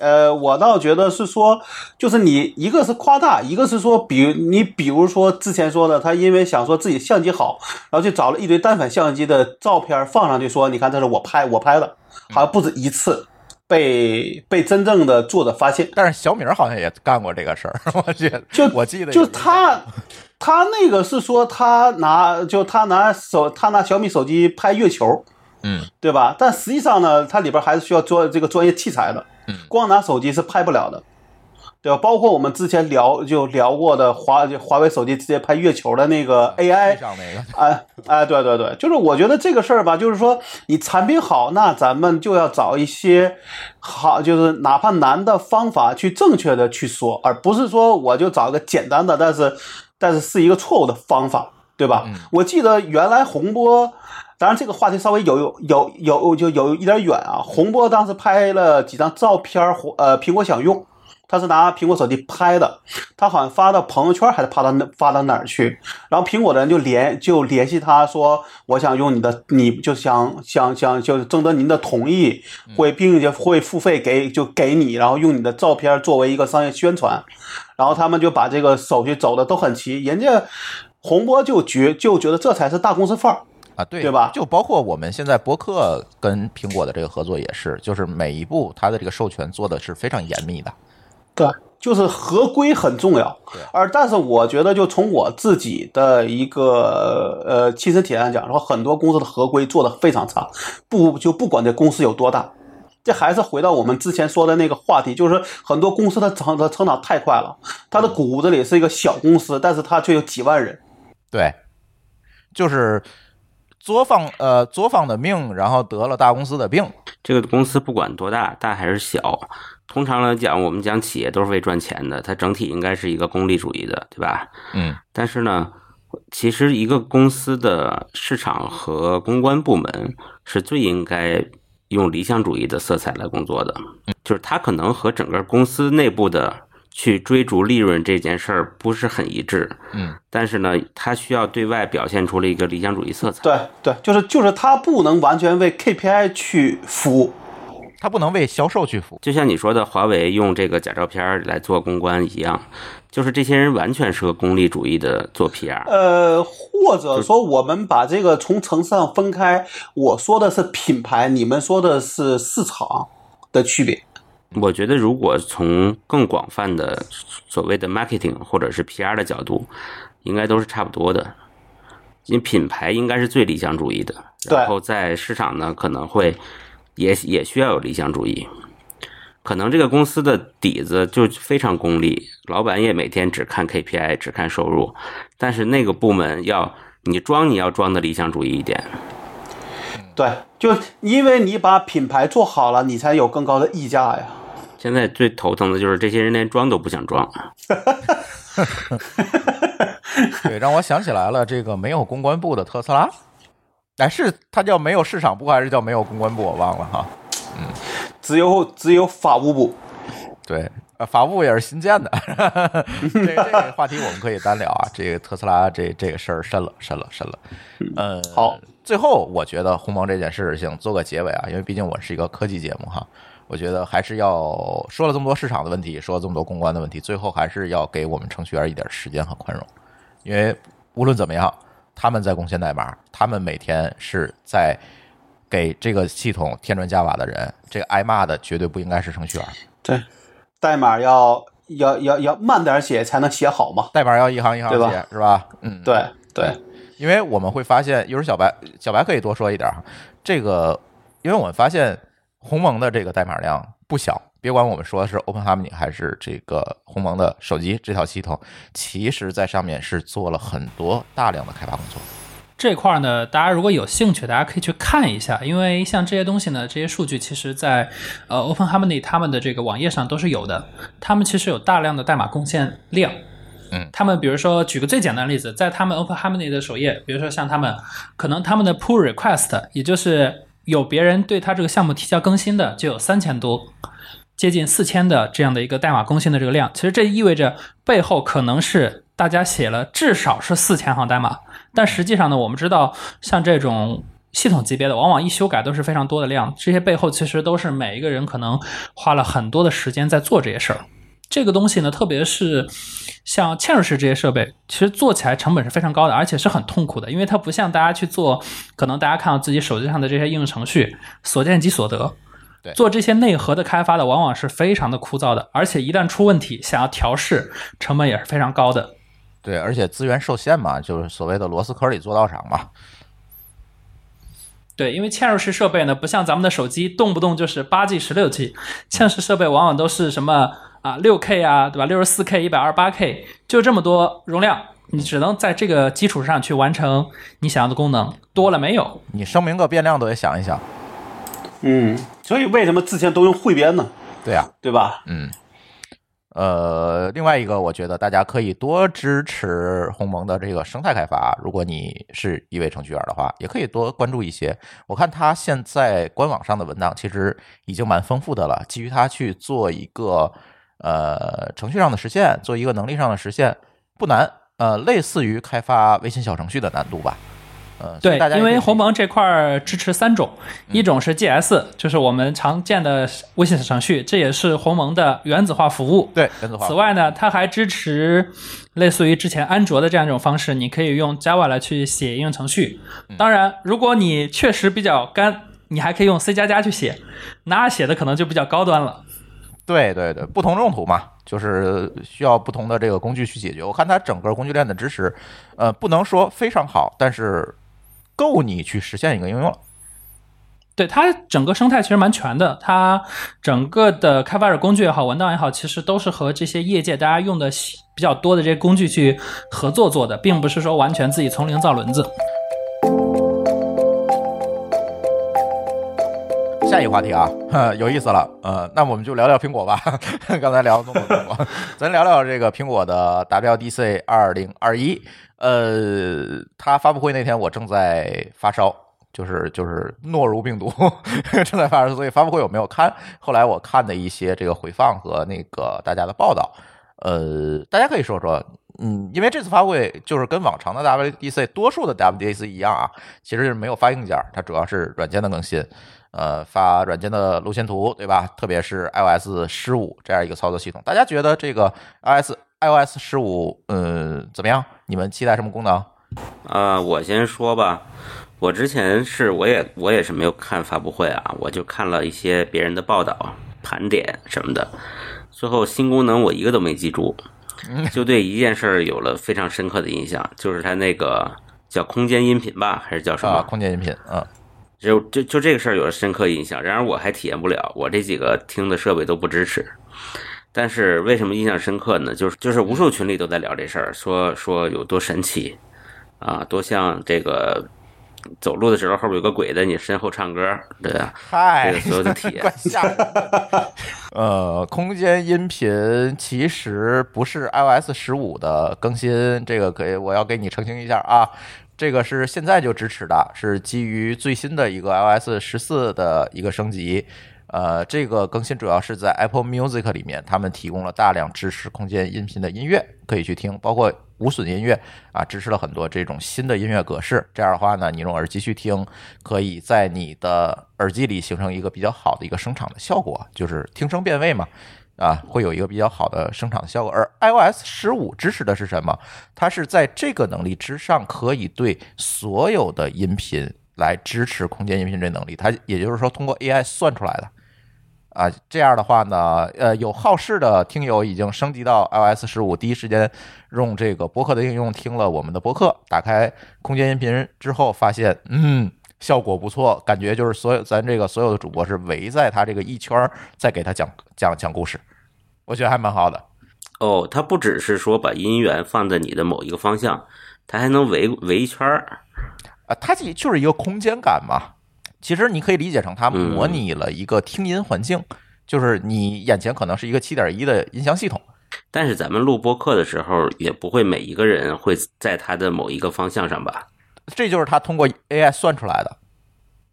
呃，我倒觉得是说，就是你一个是夸大，一个是说，比如你比如说之前说的，他因为想说自己相机好，然后就找了一堆单反相机的照片放上去，说你看这是我拍我拍的，好像不止一次被被真正的作者发现。但是小米好像也干过这个事儿，我记得，就我记得就他，他那个是说他拿就他拿手他拿小米手机拍月球，嗯，对吧？但实际上呢，它里边还是需要做这个专业器材的，嗯光拿手机是拍不了的，对吧？包括我们之前聊就聊过的华华为手机直接拍月球的那个 AI，哎哎，对对对，就是我觉得这个事儿吧，就是说你产品好，那咱们就要找一些好，就是哪怕难的方法去正确的去说，而不是说我就找一个简单的，但是但是是一个错误的方法，对吧？我记得原来洪波。当然，这个话题稍微有有有有就有一点远啊。洪波当时拍了几张照片儿，呃，苹果想用，他是拿苹果手机拍的，他好像发到朋友圈还是发到那发到哪儿去，然后苹果的人就联就联系他说，我想用你的，你就想想想就征得您的同意，会并且会付费给就给你，然后用你的照片作为一个商业宣传，然后他们就把这个手续走的都很齐，人家洪波就觉就觉得这才是大公司范儿。啊，对对吧就包括我们现在博客跟苹果的这个合作也是，就是每一步它的这个授权做的是非常严密的。对，就是合规很重要对。而但是我觉得，就从我自己的一个呃亲身体验来讲，说很多公司的合规做得非常差，不就不管这公司有多大。这还是回到我们之前说的那个话题，就是很多公司的成的成长太快了，它的骨子里是一个小公司，但是它却有几万人。对，就是作坊呃作坊的命，然后得了大公司的病。这个公司不管多大，大还是小，通常来讲，我们讲企业都是为赚钱的，它整体应该是一个功利主义的，对吧？嗯，但是呢，其实一个公司的市场和公关部门是最应该用理想主义的色彩来工作的，就是它可能和整个公司内部的去追逐利润这件事儿不是很一致，嗯，但是呢，他需要对外表现出了一个理想主义色彩。对对，就是就是他不能完全为 KPI 去服务。他不能为销售去服务。就像你说的，华为用这个假照片来做公关一样，就是这些人完全是个功利主义的做 PR。呃，或者说我们把这个从层次上分开，我说的是品牌，你们说的是市场的区别。我觉得，如果从更广泛的所谓的 marketing 或者是 PR 的角度，应该都是差不多的。因为品牌应该是最理想主义的，然后在市场呢可能会也也需要有理想主义。可能这个公司的底子就非常功利，老板也每天只看 KPI，只看收入，但是那个部门要你装，你要装的理想主义一点。对，就因为你把品牌做好了，你才有更高的溢价呀。现在最头疼的就是这些人连装都不想装。对，让我想起来了，这个没有公关部的特斯拉，哎，是它叫没有市场部还是叫没有公关部？我忘了哈。嗯只有只有法务部，对，呃法务也是新建的。这个这个话题我们可以单聊啊。这个特斯拉这这个事儿深了深了深了。嗯，好，最后我觉得鸿蒙这件事情做个结尾啊，因为毕竟我是一个科技节目哈。我觉得还是要说了这么多市场的问题，说了这么多公关的问题，最后还是要给我们程序员一点时间和宽容，因为无论怎么样，他们在贡献代码，他们每天是在给这个系统添砖加瓦的人，这个挨骂的绝对不应该是程序员，对，代码要要要要慢点写才能写好嘛。代码要一行一行写，是吧？嗯，对对，因为我们会发现，一会儿小白小白可以多说一点哈。这个，因为我们发现鸿蒙的这个代码量不小，别管我们说的是 OpenHarmony 还是这个鸿蒙的手机这套系统，其实在上面是做了很多大量的开发工作。这块儿呢，大家如果有兴趣，大家可以去看一下，因为像这些东西呢，这些数据其实在呃 OpenHarmony 他们的这个网页上都是有的，他们其实有大量的代码贡献量。嗯，他们比如说举个最简单的例子，在他们 OpenHarmony 的首页，比如说像他们可能他们的 pull request，也就是有别人对他这个项目提交更新的，就有三千多，接近四千的这样的一个代码更新的这个量。其实这意味着背后可能是大家写了至少是四千行代码，但实际上呢，我们知道像这种。系统级别的，往往一修改都是非常多的量，这些背后其实都是每一个人可能花了很多的时间在做这些事儿。这个东西呢，特别是像嵌入式这些设备，其实做起来成本是非常高的，而且是很痛苦的，因为它不像大家去做，可能大家看到自己手机上的这些应用程序，所见即所得。对做这些内核的开发的，往往是非常的枯燥的，而且一旦出问题，想要调试，成本也是非常高的。对，而且资源受限嘛，就是所谓的螺丝壳里做道场嘛。对，因为嵌入式设备呢，不像咱们的手机，动不动就是八 G、十六 G，嵌入式设备往往都是什么啊六 K 啊，对吧？六十四 K、一百二十八 K，就这么多容量，你只能在这个基础上去完成你想要的功能，多了没有。你声明个变量都得想一想。嗯，所以为什么之前都用汇编呢？对呀、对吧？嗯，呃，另外一个，我觉得大家可以多支持鸿蒙的这个生态开发。如果你是一位程序员的话，也可以多关注一些。我看他现在官网上的文档其实已经蛮丰富的了，基于它去做一个呃程序上的实现，做一个能力上的实现不难。呃，类似于开发微信小程序的难度吧。呃，对因为鸿蒙这块儿支持三种，一种是 GS，就是我们常见的微信小程序，这也是鸿蒙的原子化服务。对原子化此外呢，它还支持类似于之前安卓的这样一种方式，你可以用 Java 来去写应用程序。嗯当然，如果你确实比较干，你还可以用 C 加加去写，那写的可能就比较高端了。对对对，不同用途嘛，就是需要不同的这个工具去解决。我看它整个工具链的支持，呃，不能说非常好，但是够你去实现一个应用了。对它整个生态其实蛮全的，它整个的开发者工具也好，文档也好，其实都是和这些业界大家用的比较多的这些工具去合作做的，并不是说完全自己从零造轮子。下一个话题啊，有意思了，呃，那我们就聊聊苹果吧。刚才聊了那么多，咱聊聊这个苹果的 WDC 二零二一。呃，它发布会那天我正在发烧，就是就是诺如病毒正在发烧，所以发布会我没有看。后来我看的一些这个回放和那个大家的报道，呃，大家可以说说。嗯，因为这次发布会就是跟往常的 WDC 多数的 WDC 一样啊，其实是没有发硬件，它主要是软件的更新。呃，发软件的路线图，对吧？特别是 iOS 十五这样一个操作系统，大家觉得这个 iOS iOS 十五，嗯，怎么样？你们期待什么功能？啊，我先说吧。我之前是我也我也是没有看发布会啊，我就看了一些别人的报道、盘点什么的。最后新功能我一个都没记住，就对一件事儿有了非常深刻的印象，就是它那个叫空间音频吧，还是叫什啊，么？空间音频，嗯，就就就这个事儿有了深刻印象。然而我还体验不了，我这几个听的设备都不支持。但是为什么印象深刻呢？就是就是无数群里都在聊这事儿，说说有多神奇啊，多像这个走路的时候后边有个鬼在你身后唱歌，对啊？嗨这个所有的体验。呃，空间音频其实不是 iOS 十五的更新，这个给我要给你澄清一下啊。这个是现在就支持的，是基于最新的一个 iOS 十四的一个升级。呃，这个更新主要是在 Apple Music 里面，他们提供了大量支持空间音频的音乐可以去听，包括无损音乐啊，支持了很多这种新的音乐格式。这样的话呢，你用耳机去听，可以在你的耳机里形成一个比较好的一个声场的效果，就是听声辨位嘛。啊，会有一个比较好的声场的效果。而 iOS 十五支持的是什么？它是在这个能力之上，可以对所有的音频来支持空间音频这能力。它也就是说，通过 AI 算出来的。啊，这样的话呢，呃，有好事的听友已经升级到 iOS 十五，第一时间用这个播客的应用听了我们的播客，打开空间音频之后，发现，嗯，效果不错，感觉就是所有咱这个所有的主播是围在他这个一圈儿，在给他讲讲讲故事。我觉得还蛮好的。哦，它不只是说把音源放在你的某一个方向，它还能围围一圈儿。啊，它这就是一个空间感嘛。其实你可以理解成它嗯模拟了一个听音环境，就是你眼前可能是一个七点一的音响系统。但是咱们录播课的时候，也不会每一个人会在他的某一个方向上吧？这就是他通过 AI 算出来的，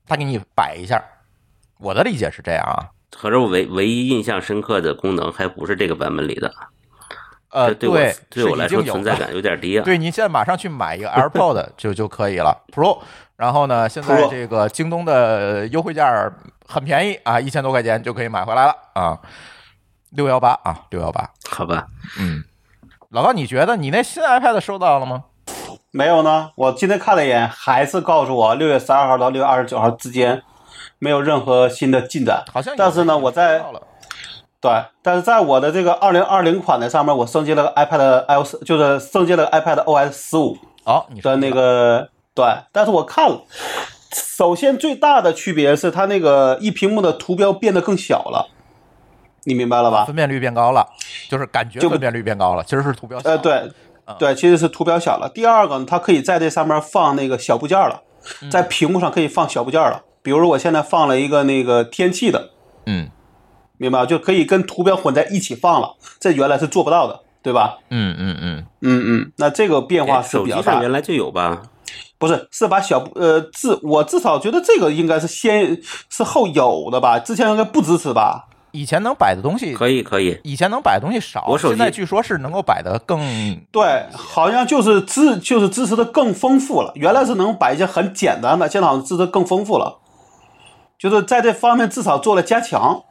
他给你摆一下。我的理解是这样啊，合着我唯唯一印象深刻的功能还不是这个版本里的，呃，对我对我来说存在感有点低啊。对你现在马上去买一个 AirPod 就就可以了，Pro。然后呢，现在这个京东的优惠价很便宜啊，一千多块钱就可以买回来了啊，六幺八啊，六幺八。好吧，嗯，老高，你觉得你那新 iPad 收到了吗？没有呢，我今天看了一眼，还是告诉我六月十二号到六月二十九号之间没有任何新的进展。好像但是呢，我在对，但是在我的这个二零二零款的上面，我升级了个 iPad iOS，就是升级了个 iPad OS 十五哦，你的那个对，但是我看了，首先最大的区别是它那个一屏幕的图标变得更小了，你明白了吧？分辨率变高了，就是感觉就分辨率变高了，其实是图标小。呃，对，对，其实是图标小了。第二个呢，它可以在这上面放那个小部件了，在屏幕上可以放小部件了。比如我现在放了一个那个天气的，嗯明白吗？就可以跟图标混在一起放了，这原来是做不到的，对吧？嗯嗯嗯，嗯嗯，那这个变化是比较大的。机上原来就有吧？不是，是把小呃字，我至少觉得这个应该是先是后有的吧，之前应该不支持吧？以前能摆的东西，可以可以，以前能摆的东西少，我手机现在据说是能够摆的更对，好像就是支就是支持的更丰富了。原来是能摆一些很简单的，现在好像支持更丰富了，就是在这方面至少做了加强。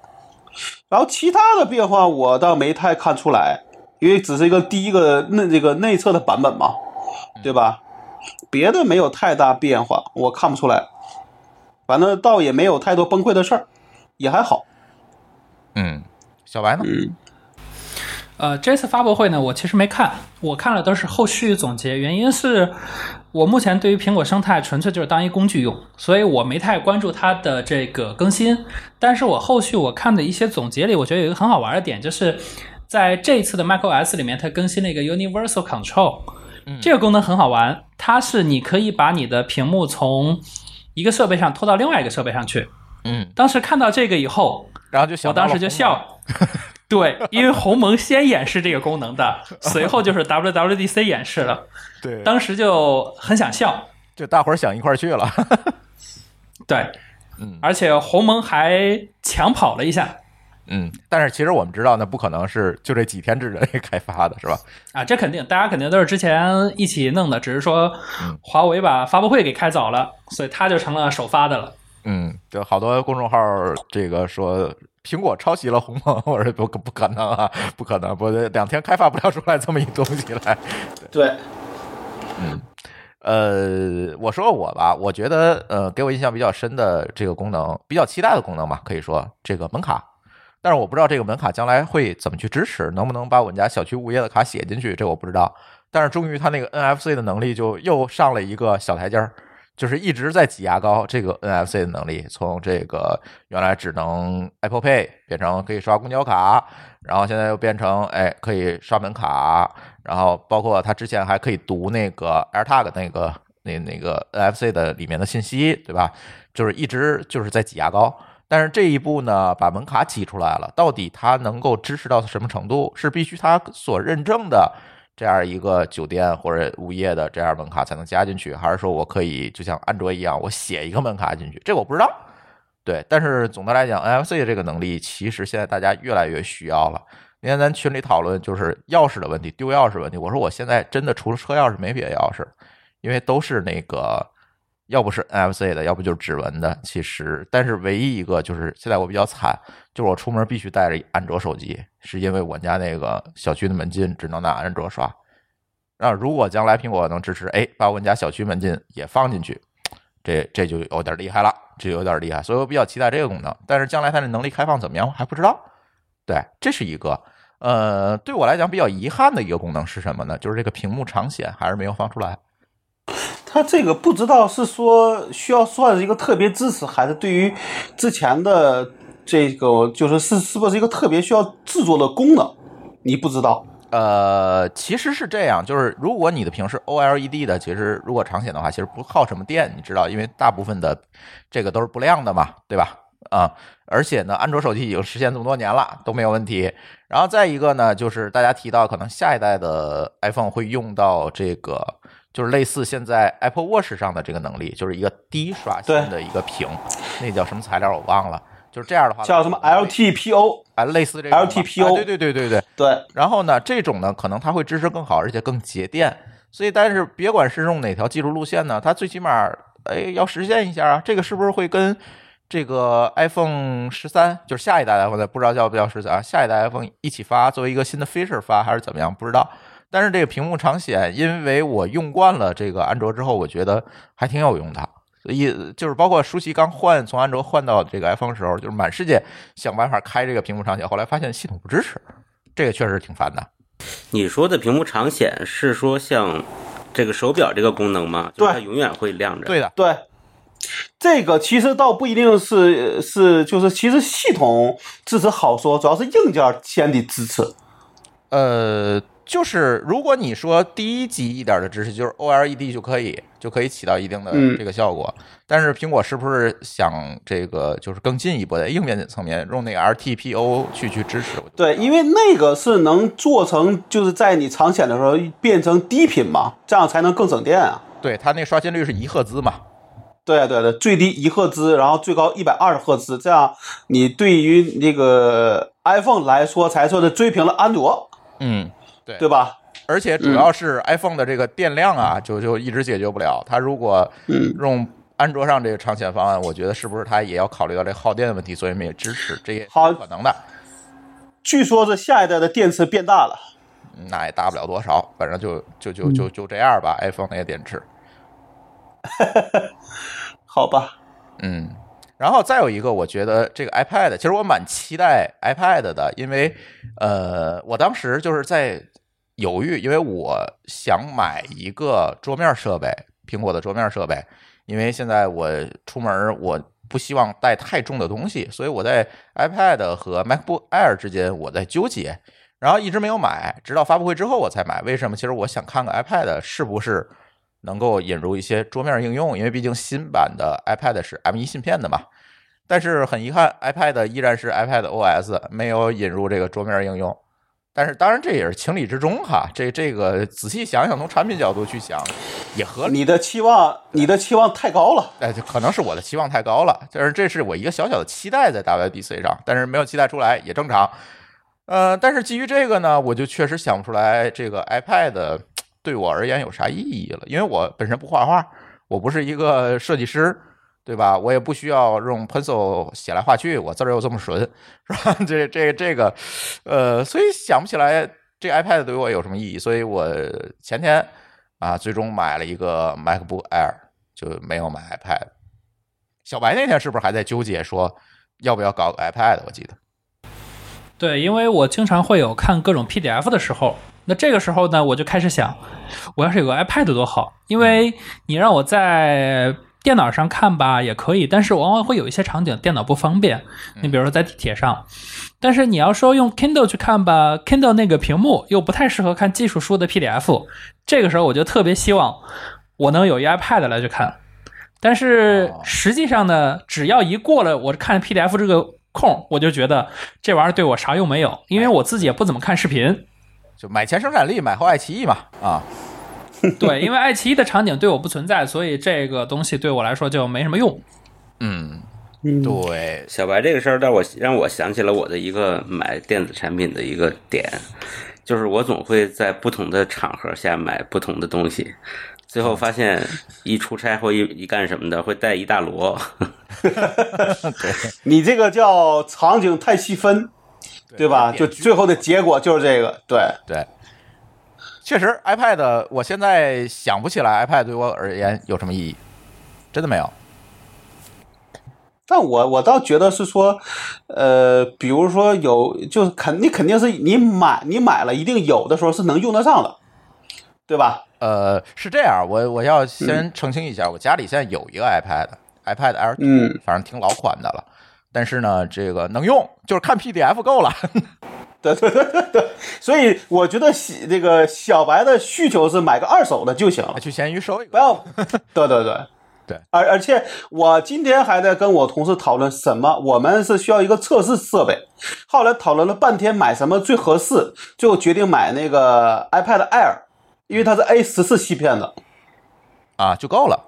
然后其他的变化我倒没太看出来，因为只是一个第一个内这个内测的版本嘛，对吧？别的没有太大变化，我看不出来。反正倒也没有太多崩溃的事儿，也还好。嗯。小白呢？嗯，呃，这次发布会呢，我其实没看，我看了都是后续总结。原因是我目前对于苹果生态纯粹就是当一工具用，所以我没太关注它的这个更新。但是我后续我看的一些总结里，我觉得有一个很好玩的点，就是在这一次的 macOS 里面，它更新了一个 Universal Control，这个功能很好玩，它是你可以把你的屏幕从一个设备上拖到另外一个设备上去。嗯，当时看到这个以后，然后就想我当时就笑。对，因为鸿蒙先演示这个功能的，随后就是 WWDC 演示了，对，当时就很想笑。就大伙儿想一块儿去了。对，嗯而且鸿蒙还抢跑了一下嗯，但是其实我们知道，那不可能是就这几天之内开发的，是吧？啊，这肯定大家肯定都是之前一起弄的，只是说嗯华为把发布会给开早了，所以它就成了首发的了。嗯，就好多公众号这个说苹果抄袭了鸿蒙，我说不不可能啊，不可能，不两天开发不了出来这么一东西来。对，嗯呃，我说我吧，我觉得呃，给我印象比较深的这个功能，比较期待的功能吧，可以说这个门卡。但是我不知道这个门卡将来会怎么去支持，能不能把我们家小区物业的卡写进去，这我不知道。但是终于它那个 NFC 的能力就又上了一个小台阶儿，就是一直在挤牙膏这个 NFC 的能力，从这个原来只能 Apple Pay 变成可以刷公交卡，然后现在又变成哎可以刷门卡，然后包括它之前还可以读那个 AirTag 那个那那个 NFC 的里面的信息，对吧？就是一直就是在挤牙膏。但是这一步呢，把门卡挤出来了，到底它能够支持到什么程度？是必须它所认证的这样一个酒店或者物业的这样门卡才能加进去，还是说我可以就像安卓一样，我写一个门卡进去？这我不知道对，但是总的来讲，NFC 这个能力其实现在大家越来越需要了。你看咱群里讨论就是钥匙的问题，丢钥匙问题。我说我现在真的除了车钥匙没别的钥匙，因为都是那个要不是 NFC 的，要不就是指纹的。其实，但是唯一一个就是现在我比较惨，就是我出门必须带着安卓手机，是因为我家那个小区的门禁只能拿安卓刷。那如果将来苹果能支持，哎，把我们家小区门禁也放进去，这这就有点厉害了，这有点厉害，所以我比较期待这个功能。但是将来它的能力开放怎么样，还不知道。对，这是一个。呃，对我来讲比较遗憾的一个功能是什么呢？就是这个屏幕长显还是没有放出来。它这个不知道是说需要算是一个特别支持，还是对于之前的这个就是是是不是一个特别需要制作的功能，你不知道。呃，其实是这样，就是如果你的屏是 OLED 的，其实如果长显的话，其实不耗什么电，你知道，因为大部分的这个都是不亮的嘛，对吧？啊，而且呢，安卓手机已经实现这么多年了，都没有问题。然后再一个呢，就是大家提到可能下一代的 iPhone 会用到这个，就是类似现在 Apple Watch 上的这个能力，就是一个低刷新的一个屏，那叫什么材料我忘了，就是这样的话叫什么 LTPO 啊，类似这个 LTPO 对对对对对对。然后呢，这种呢可能它会支持更好，而且更节电。所以，但是别管是用哪条技术路线呢，它最起码哎要实现一下啊，这个是不是会跟？这个 iPhone 十三就是下一代 iPhone，不知道叫不叫十三啊？下一代 iPhone 一起发，作为一个新的 feature 发还是怎么样？不知道。但是这个屏幕长显，因为我用惯了这个安卓之后，我觉得还挺有用的。所以就是包括舒淇刚换从安卓换到这个 iPhone 时候，就是满世界想办法开这个屏幕长显，后来发现系统不支持，这个确实挺烦的。你说的屏幕长显是说像这个手表这个功能吗？就是它永远会亮着。对的，对。这个其实倒不一定是是，就是其实系统支持好说，主要是硬件先得支持。呃，就是如果你说低级一点的知识，就是 OLED 就可以就可以起到一定的这个效果。但是苹果是不是想这个就是更进一步的硬件层面用那个 RTPO 去去支持？对，因为那个是能做成就是在你长显的时候变成低频嘛，这样才能更省电啊。对，它那刷新率是一赫兹嘛。对对对，最低一赫兹，然后最高一百二十赫兹，这样你对于那个 iPhone 来说才算是追平了安卓。嗯，对，对吧？而且主要是 iPhone 的这个电量啊，就就一直解决不了。它如果用安卓上这个长线方案，我觉得是不是它也要考虑到这耗电的问题，所以没支持，这也好可能的。据说这下一代的电池变大了，那也大不了多少，反正就就就就就这样吧。iPhone 那个电池。好吧，嗯，然后再有一个，我觉得这个 iPad，其实我蛮期待 iPad 的，因为呃，我当时就是在犹豫，因为我想买一个桌面设备，苹果的桌面设备，因为现在我出门我不希望带太重的东西，所以我在 iPad 和 MacBook Air 之间我在纠结，然后一直没有买，直到发布会之后我才买。为什么？其实我想看看 iPad 是不是。能够引入一些桌面应用，因为毕竟新版的 iPad 是 M1 芯片的嘛。但是很遗憾，iPad 依然是 iPad OS，没有引入这个桌面应用。但是当然这也是情理之中哈。这这个仔细想想，从产品角度去想，也合理。你的期望，你的期望太高了。哎，就可能是我的期望太高了。但是这是我一个小小的期待在 WDC 上，但是没有期待出来也正常。呃，但是基于这个呢，我就确实想不出来这个 iPad。对我而言有啥意义了？因为我本身不画画，我不是一个设计师，对吧？我也不需要用 pencil 写来画去，我字儿又这么顺，是吧？这、这、这个，呃，所以想不起来这 iPad 对我有什么意义。所以我前天啊，最终买了一个 MacBook Air，就没有买 iPad。小白那天是不是还在纠结说要不要搞个 iPad？我记得，对，因为我经常会有看各种 PDF 的时候。那这个时候呢，我就开始想，我要是有个 iPad 多好，因为你让我在电脑上看吧也可以，但是往往会有一些场景电脑不方便。你比如说在地铁上，但是你要说用 Kindle 去看吧，Kindle 那个屏幕又不太适合看技术书的 PDF。这个时候我就特别希望我能有一 iPad 来去看，但是实际上呢，只要一过了我看 PDF 这个空，我就觉得这玩意儿对我啥用没有，因为我自己也不怎么看视频。就买前生产力，买后爱奇艺嘛，啊，对，因为爱奇艺的场景对我不存在，所以这个东西对我来说就没什么用。嗯嗯，对，小白这个事儿让我让我想起了我的一个买电子产品的一个点，就是我总会在不同的场合下买不同的东西，最后发现一出差或一一干什么的会带一大摞。你这个叫场景太细分，对吧？就最后的结果就是这个，对。对，确实，iPad 我现在想不起来 iPad 对我而言有什么意义，真的没有。但我我倒觉得是说，呃，比如说有，就是肯你肯定是你买你买了，一定有的时候是能用得上的，对吧？呃，是这样，我我要先澄清一下，我家里现在有一个 iPad，iPad Air 2，嗯反正挺老款的了，但是呢，这个能用，就是看 PDF 够了。对对对对对，所以我觉得小这个小白的需求是买个二手的就行了，去闲鱼收一个。不要。对对对 对，而而且我今天还在跟我同事讨论什么，我们是需要一个测试设备，后来讨论了半天买什么最合适，最后决定买那个 iPad Air，因为它是 A 十四芯片的。啊，就够了。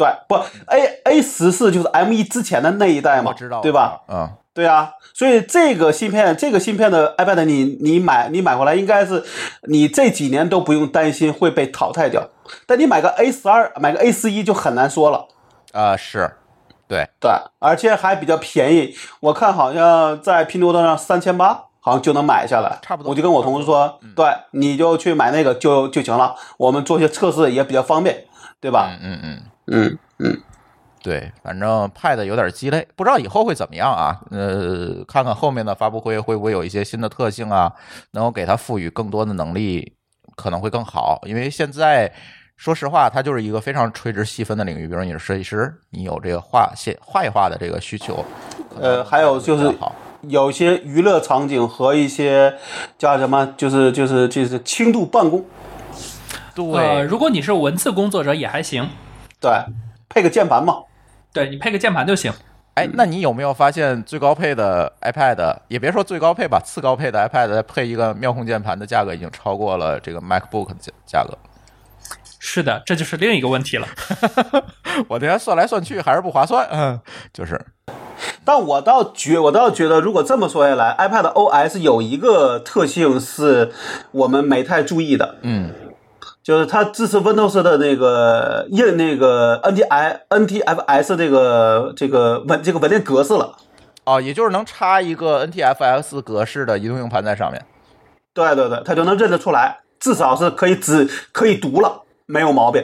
对，不 A A 十四就是 M 一之前的那一代嘛，我知道，对吧？嗯，对啊，所以这个芯片，这个芯片的 iPad 你你买你买回来应该是你这几年都不用担心会被淘汰掉，但你买个 A 十二，买个 A 十一就很难说了。啊，是，对，对，而且还比较便宜，我看好像在拼多多上三千八，好像就能买下来。差不多我就跟我同事说，对，你就去买那个就就行了，我们做些测试也比较方便，对吧？嗯嗯嗯。嗯嗯，对，反正 Pad 有点鸡肋，不知道以后会怎么样啊？呃，看看后面的发布会会不会有一些新的特性啊，能够给它赋予更多的能力，可能会更好。因为现在说实话，它就是一个非常垂直细分的领域，比如你是设计师，你有这个画线画一画的这个需求，呃，还有就是好有一些娱乐场景和一些叫什么，就是就是就是轻度办公，对，呃，如果你是文字工作者也还行，对，配个键盘嘛。对你配个键盘就行。哎，那你有没有发现最高配的 iPad，也别说最高配吧，次高配的 iPad 配一个妙控键盘的价格已经超过了这个 MacBook 的价价格。是的，这就是另一个问题了。我这算来算去还是不划算，嗯，就是但我倒觉，我倒觉得，如果这么说下来，iPad OS 有一个特性是我们没太注意的，嗯，就是它支持 Windows 的那个印那个 NTI NTFS 这个这个文这个文件格式了。哦，也就是能插一个 NTFS 格式的移动硬盘在上面。对对对，它就能认得出来，至少是可以只可以读了，没有毛病。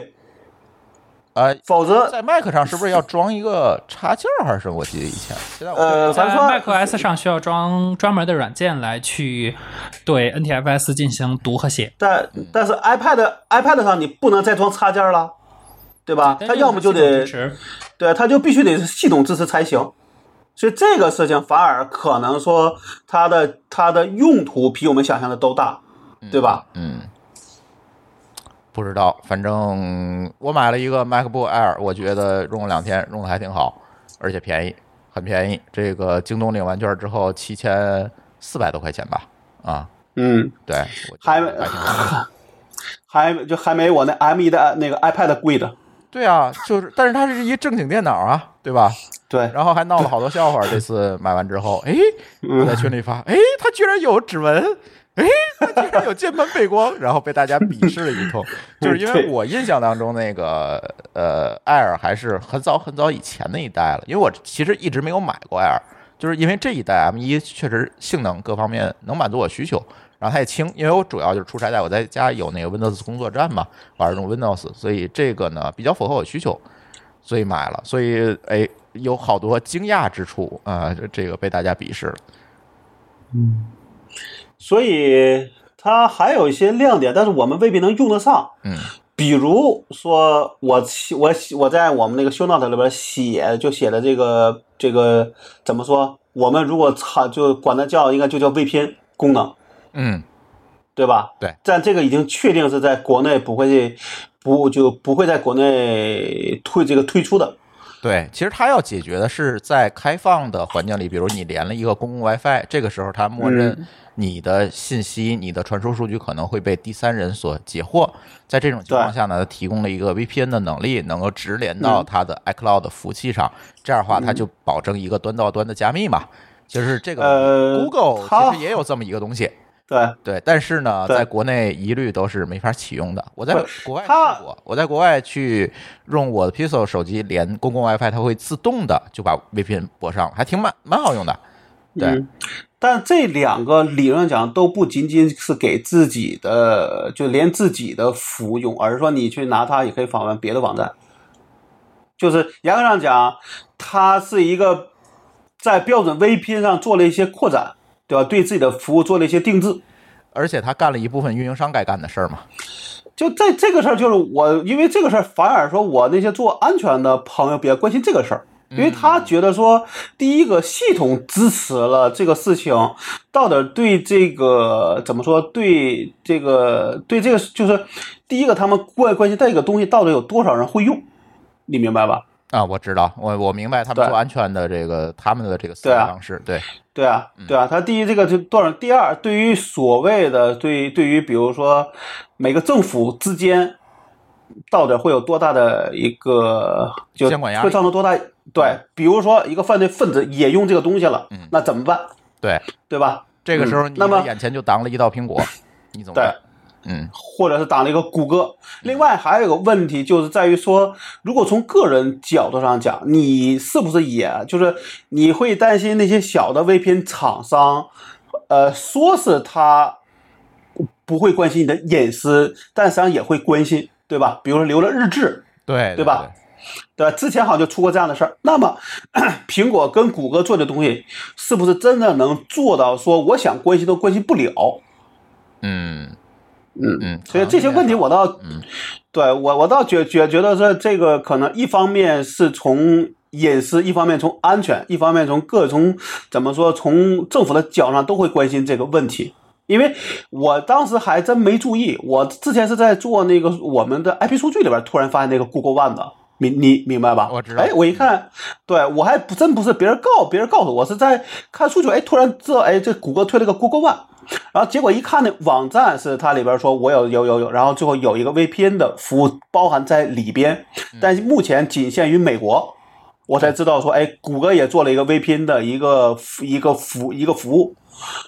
呃，否则，在 Mac 上是不是要装一个插件儿还是什么？我记得以前，现在呃，在咱说 macOS 上需要装专门的软件来去对 NTFS 进行读和写。但但是 iPad iPad 上你不能再装插件了，对吧？它要么就得对，它就必须得是系统支持才行。所以这个事情反而可能说它的它的用途比我们想象的都大，对吧？嗯，不知道，反正我买了一个 MacBook Air，我觉得用了两天，用的还挺好，而且便宜，很便宜。这个京东领完券之后，七千四百多块钱吧，啊，嗯，对，还得还挺好。还就还没我那 M 1的那个 iPad 贵的。对啊，就是，但是它是一正经电脑啊，对吧？对，然后还闹了好多笑话。这次买完之后，哎，我在群里发，哎，它居然有指纹，哎，它居然有键盘背光，然后被大家鄙视了一通。就是因为我印象当中那个呃，Air 还是很早很早以前那一代了，因为我其实一直没有买过 Air，就是因为这一代 M 1确实性能各方面能满足我需求。然后它也轻，因为我主要就是出差在，我在家有那个 Windows 工作站嘛，玩用 Windows，所以这个呢比较符合我需求，所以买了。所以哎，有好多惊讶之处啊、这这个被大家鄙视了。所以它还有一些亮点，但是我们未必能用得上。嗯比如说我我我在我们那个 show note 里边写就写的这个这个怎么说？我们如果操就管它叫应该就叫 VPN 功能，嗯对吧？对。但这个已经确定是在国内不会不就不会在国内推这个推出的，对，其实它要解决的是在开放的环境里，比如你连了一个公共 WiFi，这个时候它默认嗯你的信息、你的传输数据可能会被第三人所截获。在这种情况下呢，它提供了一个 VPN 的能力，能够直连到嗯它的 iCloud 服务器上，这样的话它就保证一个端到端的加密嘛。就是这个呃 Google 其实也有这么一个东西，对，对，但是呢，在国内一律都是没法启用的。我在国外它试过，我在国外去用我的 Pixel 手机连公共 WiFi，它会自动的就把 VPN 拨上了，还挺蛮蛮好用的。对，嗯但这两个理论上讲都不仅仅是给自己的，就连自己的服务用，而是说你去拿它也可以访问别的网站。就是严格上讲，它是一个在标准 VPN 上做了一些扩展，对吧？对自己的服务做了一些定制。而且他干了一部分运营商该干的事儿嘛。就在这个事儿，就是我因为这个事儿，反而说我那些做安全的朋友比较关心这个事儿，因为他觉得说，第一个系统支持了这个事情，到底对这个怎么说？对这个对这个就是第一个他们关关心这个东西到底有多少人会用，你明白吧？啊，我知道，我我明白他们对做安全的这个他们的这个思维方式，对，对啊，对啊，他第一这个就多少？第二，对于所谓的对对于比如说每个政府之间，到底会有多大的一个就监管压力会造成多大？对，比如说一个犯罪分子也用这个东西了，嗯那怎么办？对，对吧？这个时候你眼前就挡了一道苹果，你怎么？嗯或者是打了一个谷歌。另外还有一个问题，就是在于说，如果从个人角度上讲，你是不是也就是你会担心那些小的 VPN 厂商，呃，说是他不会关心你的隐私，但实际上也会关心，对吧？比如说留了日志，对对吧？对吧？之前好像就出过这样的事儿。那么，苹果跟谷歌做的东西，是不是真的能做到说我想关心都关心不了？嗯嗯嗯，所以这些问题我倒，嗯对我我倒觉觉觉得说这个可能一方面是从隐私，一方面从安全，一方面从各从怎么说，从政府的角上都会关心这个问题。因为我当时还真没注意，我之前是在做那个我们的 IP 数据里边，突然发现那个 Google One 的，明你明白吧？我知道哎，我一看，对我还不真不是别人告别人告诉我，我是在看数据，哎，突然知道，哎，这谷歌推了个 Google One，然后结果一看那网站是它里边说我有有有有，然后最后有一个 VPN 的服务包含在里边，但是目前仅限于美国，我才知道说，哎，谷歌也做了一个 VPN 的一个一个服一个服务。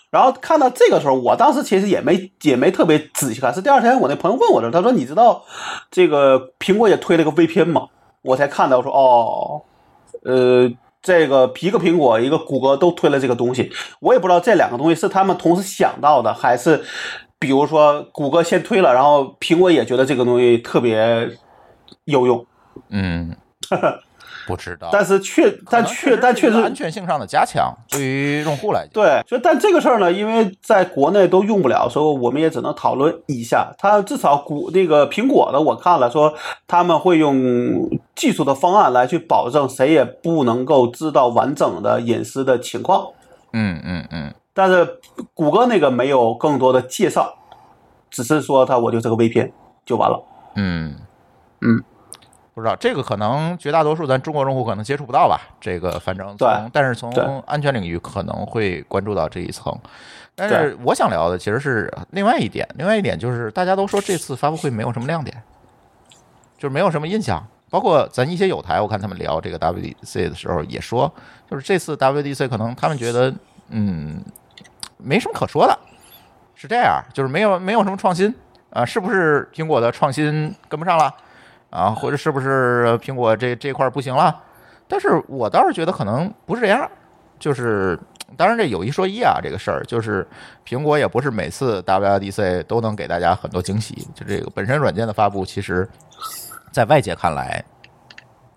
然后看到这个时候，我当时其实也没也没特别仔细看，是第二天我那朋友问我的，他说你知道这个苹果也推了个 VPN 吗？我才看到说哦，呃，这个一个苹果一个谷歌都推了这个东西，我也不知道这两个东西是他们同时想到的，还是比如说谷歌先推了，然后苹果也觉得这个东西特别有用，嗯，不知道，但是确但确但确实安全性上的加强，对于用户来讲，对，所以但这个事儿呢，因为在国内都用不了，所以我们也只能讨论一下。它至少谷那个苹果的，我看了说他们会用技术的方案来去保证谁也不能够知道完整的隐私的情况。嗯嗯嗯，但是谷歌那个没有更多的介绍，只是说它我就这个 VPN 就完了。嗯嗯，不知道这个可能绝大多数咱中国用户可能接触不到吧。这个反正对从但是从安全领域可能会关注到这一层。但是我想聊的其实是另外一点，另外一点就是大家都说这次发布会没有什么亮点，就是没有什么印象。包括咱一些友台，我看他们聊这个 WDC 的时候也说，就是这次 WDC 可能他们觉得嗯没什么可说的，是这样，就是没有没有什么创新啊，是不是苹果的创新跟不上了啊，或者是不是苹果这这块不行了？但是我倒是觉得可能不是这样，就是当然这有一说一啊，这个事儿就是苹果也不是每次 WDC 都能给大家很多惊喜，就这个本身软件的发布，其实在外界看来，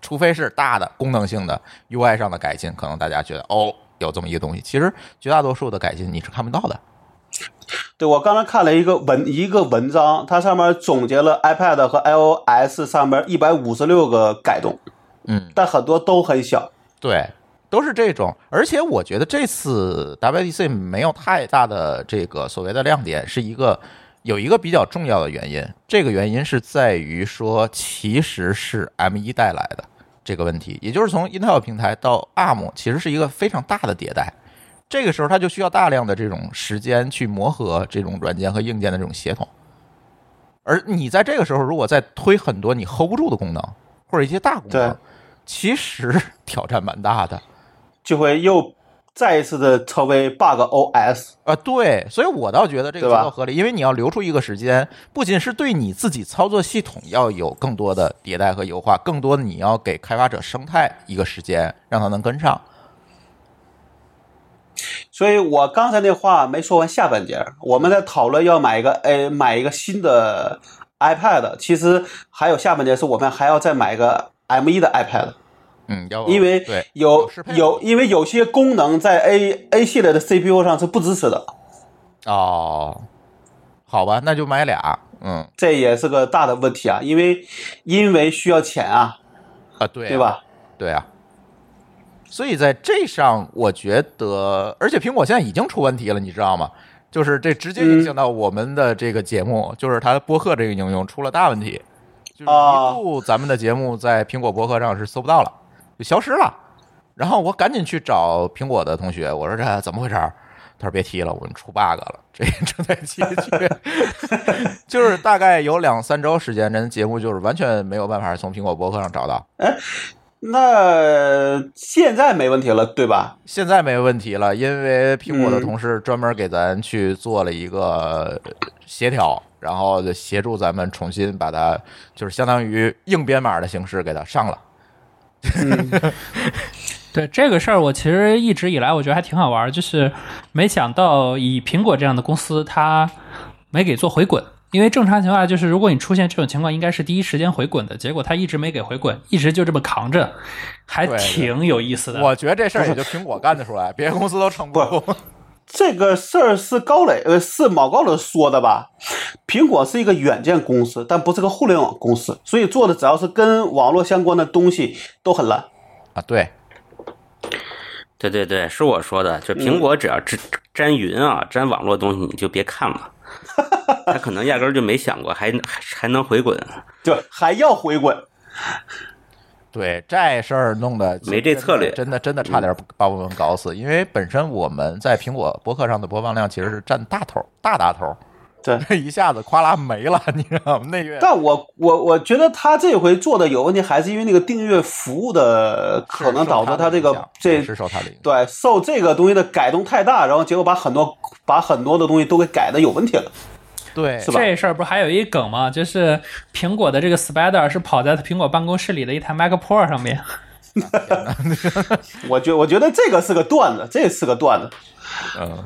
除非是大的功能性的 UI 上的改进，可能大家觉得哦有这么一个东西，其实绝大多数的改进你是看不到的。对我刚才看了一个文一个文章，它上面总结了 iPad 和 iOS 上面一百五十六个改动，嗯，但很多都很小。对，都是这种。而且我觉得这次 WDC 没有太大的这个所谓的亮点，是一个有一个比较重要的原因。这个原因是在于说，其实是 M 一带来的。这个问题，也就是从 Intel 平台到 ARM，其实是一个非常大的迭代。这个时候，它就需要大量的这种时间去磨合这种软件和硬件的这种协同。而你在这个时候，如果再推很多你 hold 不住的功能，或者一些大功能，其实挑战蛮大的。就会又再一次的成为 bug OS。啊，对，所以我倒觉得这个比较合理，因为你要留出一个时间，不仅是对你自己操作系统要有更多的迭代和优化，更多的你要给开发者生态一个时间，让它能跟上。所以我刚才那话没说完下半截儿，我们在讨论要买一个哎买一个新的 iPad，其实还有下半截是我们还要再买一个 M 1的 iPad，嗯，要因为对有有因为有些功能在 A A 系列的 CPU 上是不支持的，哦，好吧，那就买俩，嗯这也是个大的问题啊，因为因为需要钱啊，啊，对啊对？吧？对啊。所以在这上，我觉得，而且苹果现在已经出问题了，你知道吗？就是这直接影响到我们的这个节目，就是它播客这个应用出了大问题，就是啊一度咱们的节目在苹果播客上是搜不到了，就消失了。然后我赶紧去找苹果的同学，我说这怎么回事儿？他说别提了，我们出 bug 了，这正在解决。就是大概有两三周时间，这节目就是完全没有办法从苹果播客上找到。那现在没问题了，对吧？现在没问题了，因为苹果的嗯同事专门给咱去做了一个协调，然后协助咱们重新把它，就是相当于硬编码的形式给它上了。对这个事儿，我其实一直以来我觉得还挺好玩儿，就是没想到以苹果这样的公司，它没给做回滚。因为正常情况下，就是如果你出现这种情况，应该是第一时间回滚的，结果他一直没给回滚，一直就这么扛着，还挺有意思的。我觉得这事儿也就苹果干得出来，别的公司都撑不住。这个事儿是高磊呃是毛高磊说的吧？苹果是一个软件公司，但不是个互联网公司，所以做的只要是跟网络相关的东西都很烂。啊，对，对对对，是我说的，就苹果只要沾沾云啊，沾网络东西，你就别看了。他可能压根儿就没想过还还还能回滚，就还要回滚，对，这事儿弄的没这策略。真的真的差点把我们搞死。因为本身我们在苹果博客上的播放量其实是占大头，大大头，对。这一下子哗啦没了，你知道吗？那月但我我我觉得他这回做的有问题，还是因为那个订阅服务的可能导致他这个这是受他的影响。对受这个东西的改动太大，然后结果把很多把很多的东西都给改的有问题了。对，是吧这事儿不是还有一梗吗？就是苹果的这个 Spider 是跑在苹果办公室里的一台 Mac Pro 上面。我觉我觉得这个是个段子，这是个段子。嗯，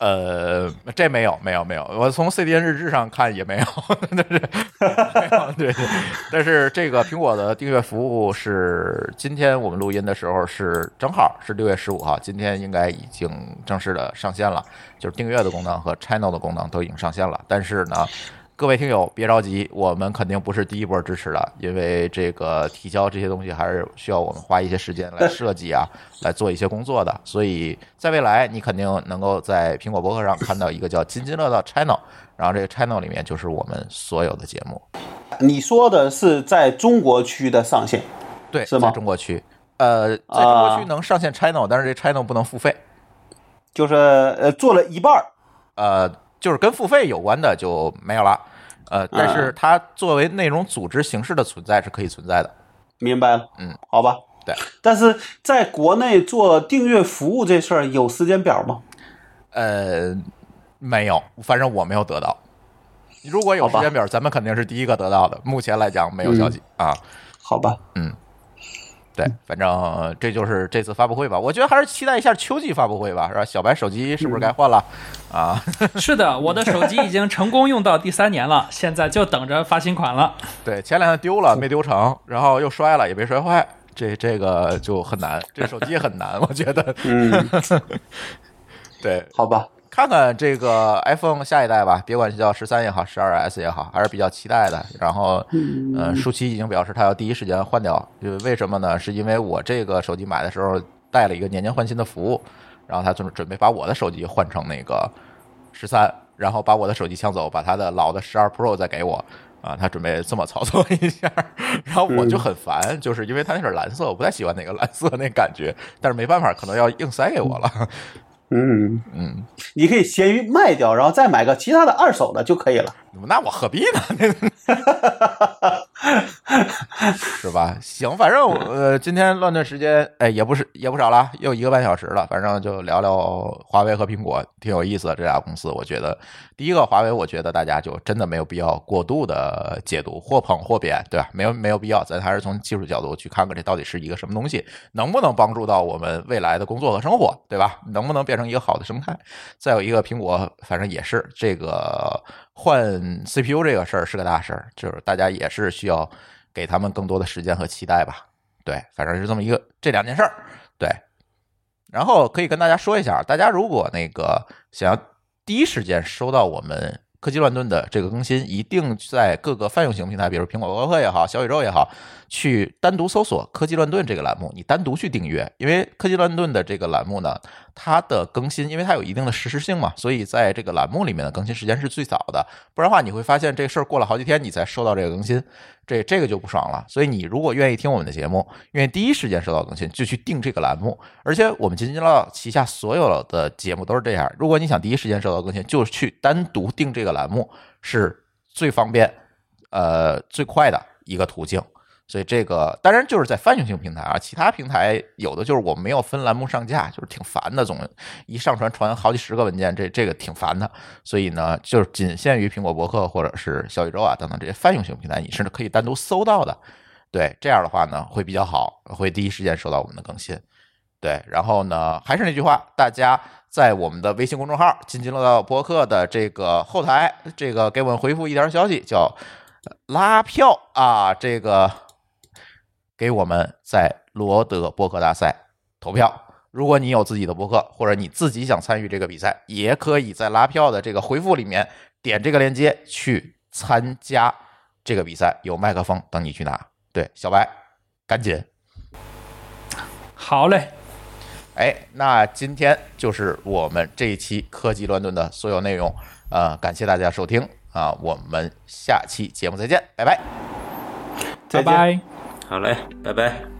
呃，这没有，没有，没有。我从 CDN 日志上看也没有，但是哈哈哈，对 对。但是这个苹果的订阅服务是今天我们录音的时候是正好是六月十五号，今天应该已经正式的上线了，就是订阅的功能和 Channel 的功能都已经上线了。但是呢。各位听友别着急，我们肯定不是第一波支持的，因为这个提交这些东西还是需要我们花一些时间来设计啊，来做一些工作的。所以在未来，你肯定能够在苹果博客上看到一个叫“津津乐道 Channel”，然后这个 Channel 里面就是我们所有的节目。你说的是在中国区的上线，对，是吗在中国区，呃，在中国区能上线 Channel，但是这 Channel 不能付费，就是呃做了一半儿。呃，就是跟付费有关的就没有了。呃，但是它作为内容组织形式的存在是可以存在的。明白了，嗯，好吧。对，但是在国内做订阅服务这事儿有时间表吗？呃，没有，反正我没有得到。如果有时间表，咱们肯定是第一个得到的。目前来讲，没有消息、啊。好吧，对，反正这就是这次发布会吧。我觉得还是期待一下秋季发布会吧，是吧？小白手机是不是该换了、啊？是的，我的手机已经成功用到第三年了，现在就等着发新款了。对，前两天丢了没丢成，然后又摔了也没摔坏，这这个就很难，这手机很难，我觉得。嗯，对，好吧，看看这个 iPhone 下一代吧，别管是叫十三也好，十二 S 也好，还是比较期待的。然后，呃，舒淇已经表示他要第一时间换掉，就为什么呢？是因为我这个手机买的时候带了一个年年换新的服务，然后他准准备把我的手机换成那个十三，然后把我的手机抢走，把他的老的十二 Pro 再给我。啊，他准备这么操作一下，然后我就很烦，就是因为他那是蓝色，我不太喜欢那个蓝色那感觉，但是没办法，可能要硬塞给我了。嗯，嗯，你可以闲鱼卖掉，然后再买个其他的二手的就可以了。那我何必呢？是吧？行，反正呃，今天乱炖时间，哎，也不是也不少了，又一个半小时了。反正就聊聊华为和苹果，挺有意思的这俩公司。我觉得第一个华为，我觉得大家就真的没有必要过度的解读，或捧或贬，对吧？没有没有必要，咱还是从技术角度去看看这到底是一个什么东西，能不能帮助到我们未来的工作和生活，对吧？能不能变成一个好的生态？再有一个，苹果反正也是这个换嗯 CPU 这个事儿是个大事儿，就是大家也是需要给他们更多的时间和期待吧。对，反正是这么一个这两件事儿。对，然后可以跟大家说一下，大家如果那个想要第一时间收到我们科技乱炖的这个更新，一定在各个泛用型平台，比如苹果播客也好，小宇宙也好，去单独搜索“科技乱炖”这个栏目，你单独去订阅，因为科技乱炖的这个栏目呢，它的更新，因为它有一定的实时性嘛，所以在这个栏目里面的更新时间是最早的。不然的话，你会发现这事儿过了好几天你才收到这个更新，这这个就不爽了。所以你如果愿意听我们的节目，愿意第一时间收到更新，就去订这个栏目。而且我们津津乐道旗下所有的节目都是这样，如果你想第一时间收到更新，就去单独订这个栏目是最方便、呃最快的一个途径。所以这个当然就是在泛用型平台啊，其他平台有的就是我没有分栏目上架，就是挺烦的，总一上传传好几十个文件，这这个挺烦的。所以呢，就是仅限于苹果博客或者是小宇宙啊等等这些泛用型平台，你是可以单独搜到的。对，这样的话呢会比较好，会第一时间收到我们的更新。对，然后呢，还是那句话，大家在我们的微信公众号“津津乐道播客”的这个后台，这个给我们回复一条消息，叫拉票啊，这个给我们在罗德播客大赛投票。如果你有自己的播客，或者你自己想参与这个比赛，也可以在拉票的这个回复里面点这个链接去参加这个比赛，有麦克风等你去拿。对，小白，赶紧。好嘞，哎，那今天就是我们这一期科技乱炖的所有内容，呃，感谢大家收听啊，我们下期节目再见，拜拜。再见。拜拜。好嘞，拜拜。